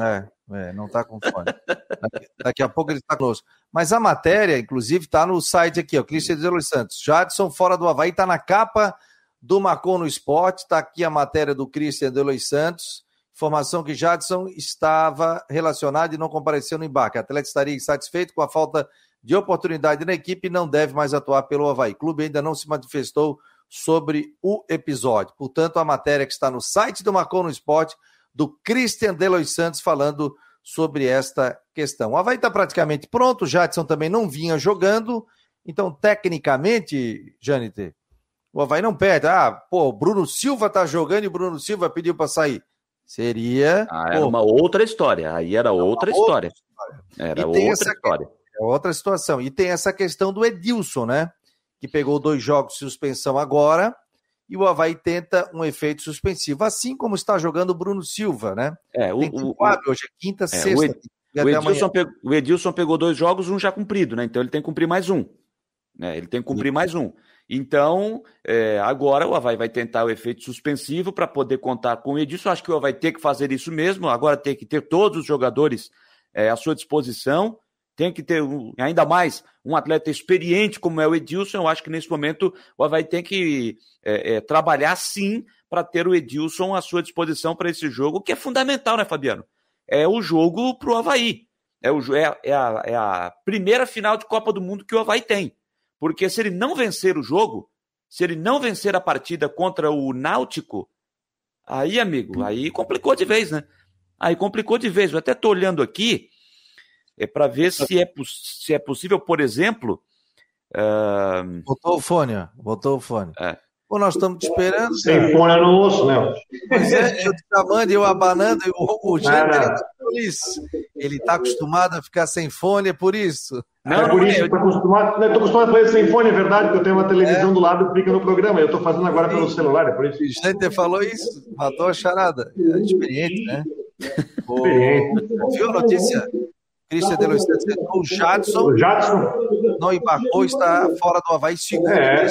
É, é não tá com fone. daqui, daqui, a pouco ele está conosco. Mas a matéria, inclusive, está no site aqui, ó, Cristian de Los Santos. Jadson fora do Havaí, está na capa do Marcon no Esporte, está aqui a matéria do Cristian de Los Santos. Informação que Jadson estava relacionado e não compareceu no embarque. O atleta estaria insatisfeito com a falta de oportunidade na equipe e não deve mais atuar pelo Havaí. O clube ainda não se manifestou sobre o episódio. Portanto, a matéria que está no site do Marcon no Esporte do Christian Delois Santos falando sobre esta questão. O Havaí está praticamente pronto, o Jadson também não vinha jogando, então, tecnicamente, Janiter, o Havaí não perde. Ah, pô, Bruno Silva tá jogando e o Bruno Silva pediu para sair. Seria. Ah, era pô, uma outra história. Aí era outra, outra história. história. Era outra essa, história. É outra situação. E tem essa questão do Edilson, né? Que pegou dois jogos de suspensão agora e o Havaí tenta um efeito suspensivo, assim como está jogando o Bruno Silva, né? É, o, o, quadro, hoje é quinta, é, sexta. O, Ed, o, Edilson pegou, o, Edilson pegou, dois jogos, um já cumprido, né? Então ele tem que cumprir mais um. Né? Ele tem que cumprir mais um. Então, é, agora o Havaí vai tentar o efeito suspensivo para poder contar com o Edilson. Acho que o Havaí tem que fazer isso mesmo. Agora tem que ter todos os jogadores é, à sua disposição tem que ter ainda mais um atleta experiente como é o Edilson. Eu acho que nesse momento o Havaí tem que é, é, trabalhar sim para ter o Edilson à sua disposição para esse jogo, que é fundamental, né, Fabiano? É o jogo para o Havaí. É, o, é, é, a, é a primeira final de Copa do Mundo que o Havaí tem. Porque se ele não vencer o jogo, se ele não vencer a partida contra o Náutico, aí, amigo, aí complicou de vez, né? Aí complicou de vez. Eu até estou olhando aqui é para ver se é, se é possível, por exemplo. Uh... Botou o fone, ó. botou o fone. É. Pô, nós estamos te esperando. Sem fone no osso, né? Pois é, eu te chamando, eu abanando, e o, o Gênero, ele está acostumado a ficar sem fone, é por isso. Não, é por não, isso, eu estou acostumado, eu acostumado a fazer sem fone, é verdade, porque eu tenho uma televisão é. do lado e fica no programa, eu estou fazendo agora pelo celular, é por isso. O Gênero falou isso, matou a charada, é experiente, né? viu a notícia? Christian de Luiz o Jadson, o Jadson não embarcou, está fora do Havaí segundo é.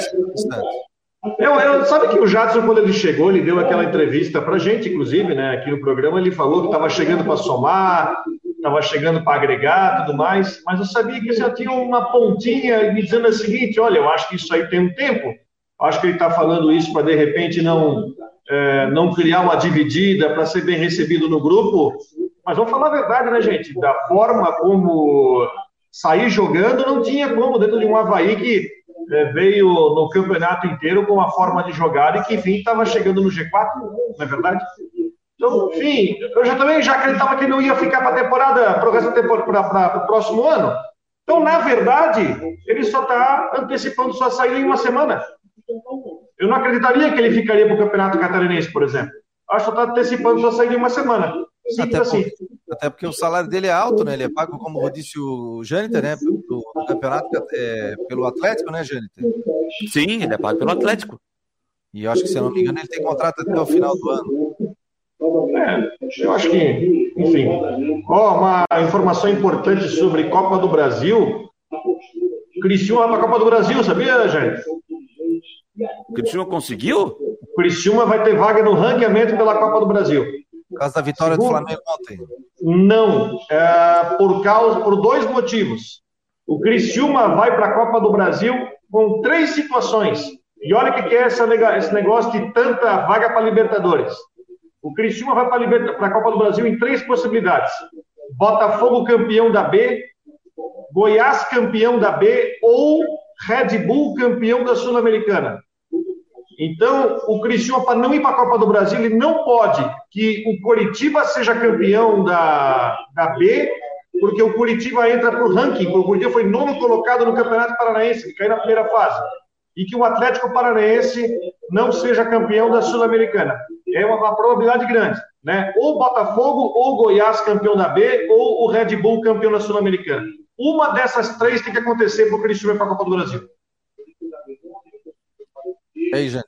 Eu, eu, sabe que o Jadson, quando ele chegou, ele deu aquela entrevista pra gente, inclusive, né, aqui no programa, ele falou que estava chegando para somar, estava chegando para agregar tudo mais, mas eu sabia que já tinha uma pontinha me dizendo o seguinte: olha, eu acho que isso aí tem um tempo, acho que ele está falando isso para de repente não, é, não criar uma dividida, para ser bem recebido no grupo. Mas vamos falar a verdade, né, gente? Da forma como sair jogando, não tinha como dentro de um Havaí que é, veio no campeonato inteiro com uma forma de jogar e que, enfim, estava chegando no G4, não é verdade? Então, enfim, eu já também já acreditava que não ia ficar para a temporada, para o próximo ano. Então, na verdade, ele só está antecipando sua saída em uma semana. Eu não acreditaria que ele ficaria para o Campeonato Catarinense, por exemplo. Acho que está antecipando sua saída em uma semana. Até, porque, até porque o salário dele é alto, né? Ele é pago, como disse o Jâniter, né? Do, campeonato é, pelo Atlético, né, Jâniter? Sim, ele é pago pelo Atlético. E eu acho que, se eu não me engano, ele tem contrato até o final do ano. É, eu acho que, enfim. Ó, uma informação importante sobre Copa do Brasil. Criciúma vai para a Copa do Brasil, sabia, gente? Criciúma conseguiu? Criciúma vai ter vaga no ranqueamento pela Copa do Brasil. Por causa da vitória Segundo, do Flamengo ontem? Não, é, por causa por dois motivos. O Criciúma vai para a Copa do Brasil com três situações. E olha o que é essa, esse negócio de tanta vaga para Libertadores. O Criciúma vai para a Copa do Brasil em três possibilidades: Botafogo campeão da B, Goiás campeão da B ou Red Bull campeão da Sul-Americana. Então, o Criciúma, para não ir para a Copa do Brasil, ele não pode que o Coritiba seja campeão da, da B, porque o Curitiba entra para o ranking, o Curitiba foi nono colocado no Campeonato Paranaense, que caiu na primeira fase, e que o Atlético Paranaense não seja campeão da Sul-Americana. É uma, uma, probabilidade grande, né? Ou Botafogo, ou Goiás campeão da B, ou o Red Bull campeão da Sul-Americana. Uma dessas três tem que acontecer para o Criciúma ir para a Copa do Brasil. E aí, gente?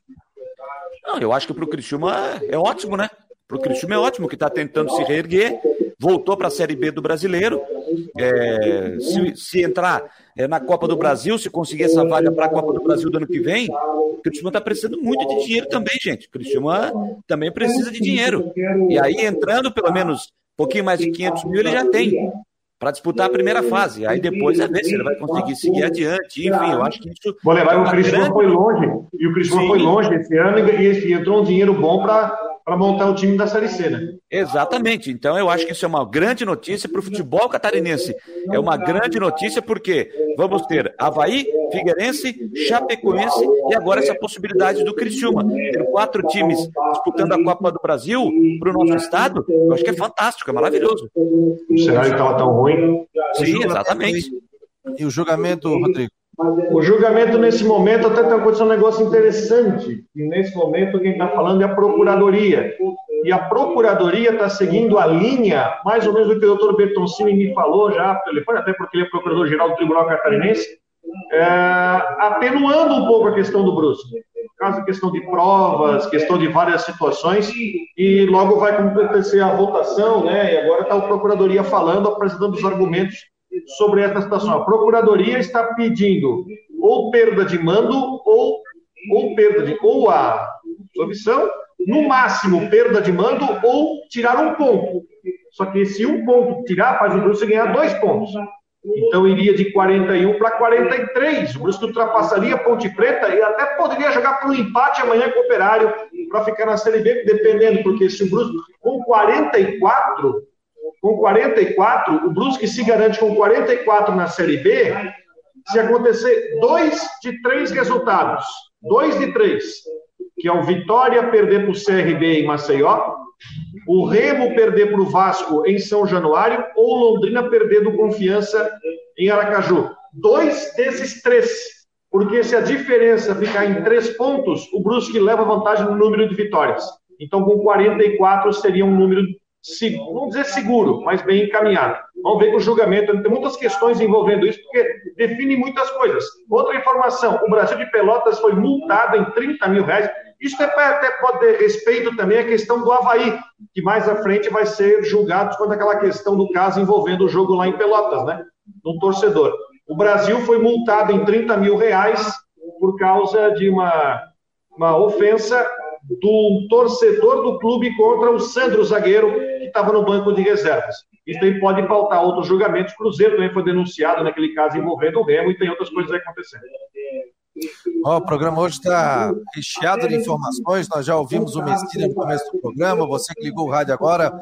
Não, eu acho que para o Criciúma é ótimo, né? Para o Criciúma é ótimo, que está tentando se reerguer, voltou para a Série B do Brasileiro. É, se, se, entrar é, na Copa do Brasil, se conseguir essa vaga para a Copa do Brasil do ano que vem, o Criciúma está precisando muito de dinheiro também, gente. O Criciúma também precisa de dinheiro. E aí, entrando pelo menos um pouquinho mais de 500 mil, ele já tem para disputar a primeira fase. Aí depois é ver se ele vai conseguir seguir adiante. Enfim, eu acho que isso. Vou levar é o Cristiano foi longe. E o Cristiano foi longe esse ano e, e entrou um dinheiro bom para para montar o time da Série C, né? Exatamente. Então eu acho que isso é uma grande notícia para o futebol catarinense. É uma grande notícia porque vamos ter Havaí, Figueirense, Chapecoense e agora essa possibilidade do Criciúma. Ter quatro times disputando a Copa do Brasil para o nosso estado, eu acho que é fantástico, é maravilhoso. O cenário estava tão ruim. Sim, exatamente. E o julgamento, Rodrigo? O julgamento, nesse momento, até tem acontecido um negócio interessante. E nesse momento, quem está falando é a Procuradoria. E a Procuradoria está seguindo a linha, mais ou menos do que o doutor Bertoncini me falou já pelo telefone, até porque ele é procurador-geral do Tribunal Catarinense, é, atenuando um pouco a questão do Brusque. Caso questão de provas, questão de várias situações, e logo vai acontecer a votação, né? E agora está a Procuradoria falando, apresentando os argumentos sobre essa situação. A Procuradoria está pedindo ou perda de mando ou, ou perda de ou a absolvição, no máximo perda de mando ou tirar um ponto. Só que esse um ponto tirar faz o Brusque ganhar dois pontos. Então iria de 41 para 43. O Brusque ultrapassaria a Ponte Preta e até poderia jogar para um empate amanhã com o Operário para ficar na Série B, dependendo, porque se o Brusque com 44 com 44, o Brusque se garante com 44 na Série B, se acontecer dois de três resultados, dois de três, que é o Vitória perder para o CRB em Maceió, o Remo perder para o Vasco em São Januário ou Londrina perder do Confiança em Aracaju. Dois desses três, porque se a diferença ficar em três pontos, o Brusque leva vantagem no número de vitórias. Então, com 44 seria um número vamos dizer seguro, mas bem encaminhado. Vamos ver o julgamento tem muitas questões envolvendo isso, porque define muitas coisas. Outra informação: o Brasil de Pelotas foi multado em 30 mil reais. Isso até pode ter respeito também à questão do Havaí, que mais à frente vai ser julgado quando aquela questão do caso envolvendo o jogo lá em Pelotas, né? Do torcedor. O Brasil foi multado em 30 mil reais por causa de uma, uma ofensa do torcedor do clube contra o Sandro Zagueiro, que estava no banco de reservas. Isso aí pode pautar outros julgamentos. Cruzeiro também foi denunciado naquele caso envolvendo o Remo e tem outras coisas acontecendo. Oh, o programa hoje está recheado de informações. Nós já ouvimos o Mesquita no começo do programa. Você que ligou o rádio agora,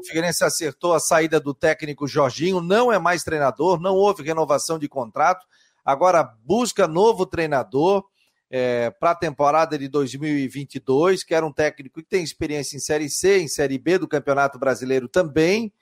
o Figueirense acertou a saída do técnico Jorginho. Não é mais treinador, não houve renovação de contrato. Agora busca novo treinador é, para a temporada de 2022, que era um técnico que tem experiência em Série C, em Série B do Campeonato Brasileiro também.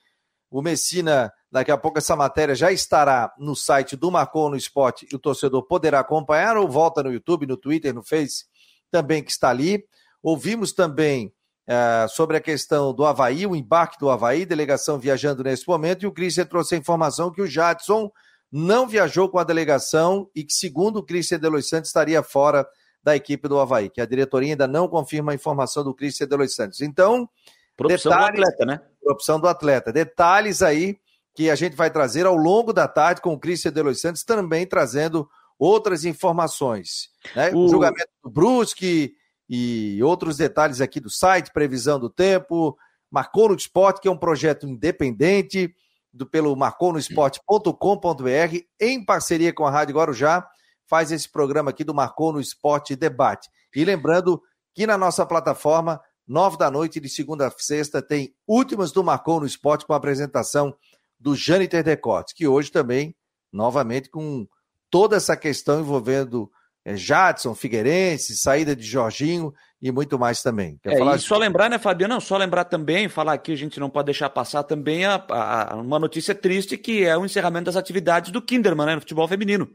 O Messina, daqui a pouco essa matéria já estará no site do Marcou no Esporte e o torcedor poderá acompanhar ou volta no YouTube, no Twitter, no Face, também que está ali. Ouvimos também é, sobre a questão do Havaí, o embarque do Havaí, delegação viajando nesse momento, e o Christian trouxe a informação que o Jadson não viajou com a delegação e que, segundo o Christian Delois Santos, estaria fora da equipe do Havaí, que a diretoria ainda não confirma a informação do Christian Delois Santos. Então, Propção detalhes, do atleta, né? Opção do atleta. Detalhes aí que a gente vai trazer ao longo da tarde com o Christian Delois Santos, também trazendo outras informações. Né? O... o julgamento do Brusque e outros detalhes aqui do site, previsão do tempo, Marcou no Esporte, que é um projeto independente, do, pelo marconosport.com.br, em parceria com a Rádio Guarujá, faz esse programa aqui do Marcou no Esporte Debate. E lembrando que na nossa plataforma, nove da noite de segunda a sexta, tem Últimas do Marcou no Esporte com a apresentação do Jâniter Decotes, que hoje também, novamente, com toda essa questão envolvendo é, Jadson, Figueirense, saída de Jorginho e muito mais também. Quer é, falar e só lembrar, né, Fabiano? Não, só lembrar também, falar aqui, a gente não pode deixar passar também a, a, uma notícia triste que é o encerramento das atividades do Kinderman, né, no futebol feminino.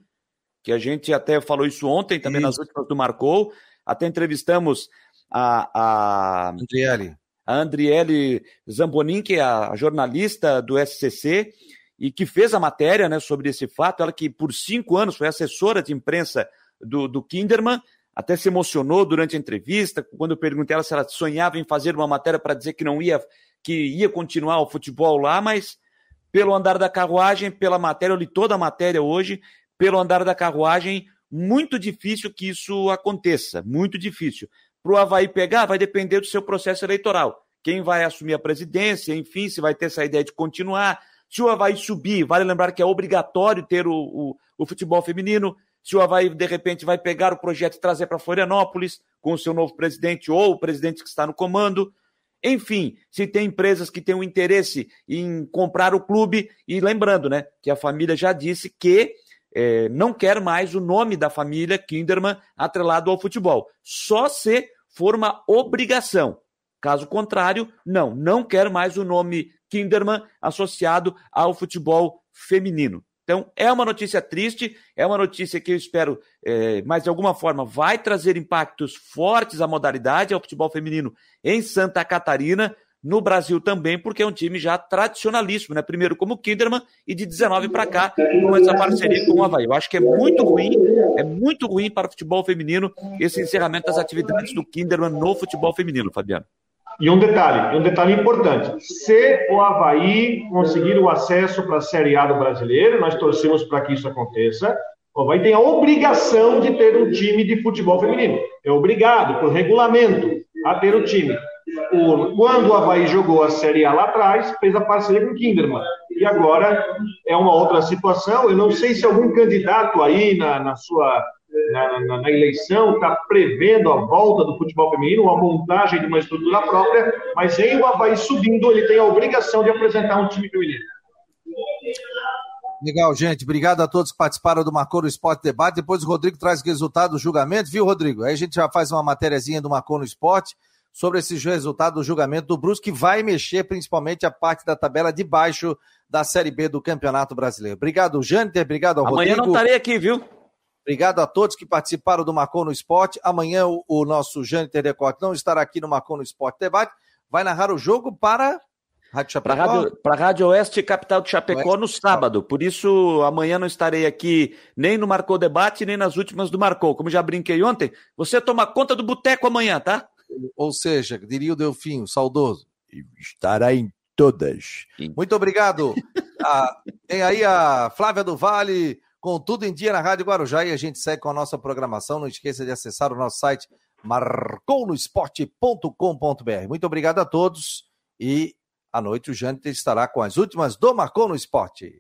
Que a gente até falou isso ontem, também isso. nas últimas do Marcou. Até entrevistamos a. a... Andriele. A Andriele Zambonin, que é a jornalista do SCC, e que fez a matéria né, sobre esse fato. Ela que por cinco anos foi assessora de imprensa do, do Kinderman, até se emocionou durante a entrevista, quando eu perguntei ela se ela sonhava em fazer uma matéria para dizer que não ia, que ia continuar o futebol lá, mas pelo andar da carruagem, pela matéria, eu li toda a matéria hoje, pelo andar da carruagem, muito difícil que isso aconteça, muito difícil. Para o Havaí pegar, vai depender do seu processo eleitoral. Quem vai assumir a presidência, enfim, se vai ter essa ideia de continuar. Se o Havaí subir, vale lembrar que é obrigatório ter o, o, o futebol feminino se o Havaí, de repente, vai pegar o projeto e trazer para Florianópolis com o seu novo presidente ou o presidente que está no comando. Enfim, se tem empresas que têm um interesse em comprar o clube, e lembrando, né, que a família já disse que é, não quer mais o nome da família Kinderman atrelado ao futebol, só se for uma obrigação. Caso contrário, não, não quer mais o nome Kinderman associado ao futebol feminino. Então, é uma notícia triste, é uma notícia que eu espero, é, mas de alguma forma vai trazer impactos fortes à modalidade, ao futebol feminino em Santa Catarina, no Brasil também, porque é um time já tradicionalíssimo, né? Primeiro como Kinderman e de 19 para cá com essa parceria com o Havaí. Eu acho que é muito ruim, é muito ruim para o futebol feminino esse encerramento das atividades do Kinderman no futebol feminino, Fabiano. E um detalhe, um detalhe importante: se o Havaí conseguir o acesso para a Série A do brasileiro, nós torcemos para que isso aconteça. O Havaí tem a obrigação de ter um time de futebol feminino. É obrigado, por regulamento, a ter o time. O, quando o Havaí jogou a Série A lá atrás, fez a parceria com o Kinderman. E agora é uma outra situação. Eu não sei se algum candidato aí na, na sua na, na, na eleição está prevendo a volta do futebol feminino, a montagem de uma estrutura própria, mas em o Havaí subindo, ele tem a obrigação de apresentar um time feminino. Legal, gente. Obrigado a todos que participaram do Marcou no Esporte Debate. Depois o Rodrigo traz o resultado do julgamento, viu, Rodrigo? Aí a gente já faz uma matériazinha do Marcou no Esporte sobre esse resultado do julgamento do Brusque, que vai mexer principalmente a parte da tabela de baixo da Série B do Campeonato Brasileiro. Obrigado, Jâniter. Obrigado ao Amanhã Rodrigo. Amanhã não estarei aqui, viu? Obrigado a todos que participaram do Marcou no Esporte. Amanhã o, o nosso Jâniter Decote não estará aqui no Marcou no Esporte Debate. Vai narrar o jogo para Rádio Chapecó? Para Rádio, Rádio Oeste Capital de Chapecó Oeste, no sábado. Por isso, amanhã não estarei aqui nem no Marcou Debate, nem nas últimas do Marcou. Como já brinquei ontem, você toma conta do boteco amanhã, tá? Ou seja, diria o Delfim, o saudoso, estará em todas. Sim. Muito obrigado. *laughs* ah, tem aí a Flávia do Vale com tudo em dia na Rádio Guarujá e a gente segue com a nossa programação. Não esqueça de acessar o nosso site marconosport.com.br. Muito obrigado a todos e à noite o Jâniter estará com as últimas do Marcou no Esporte.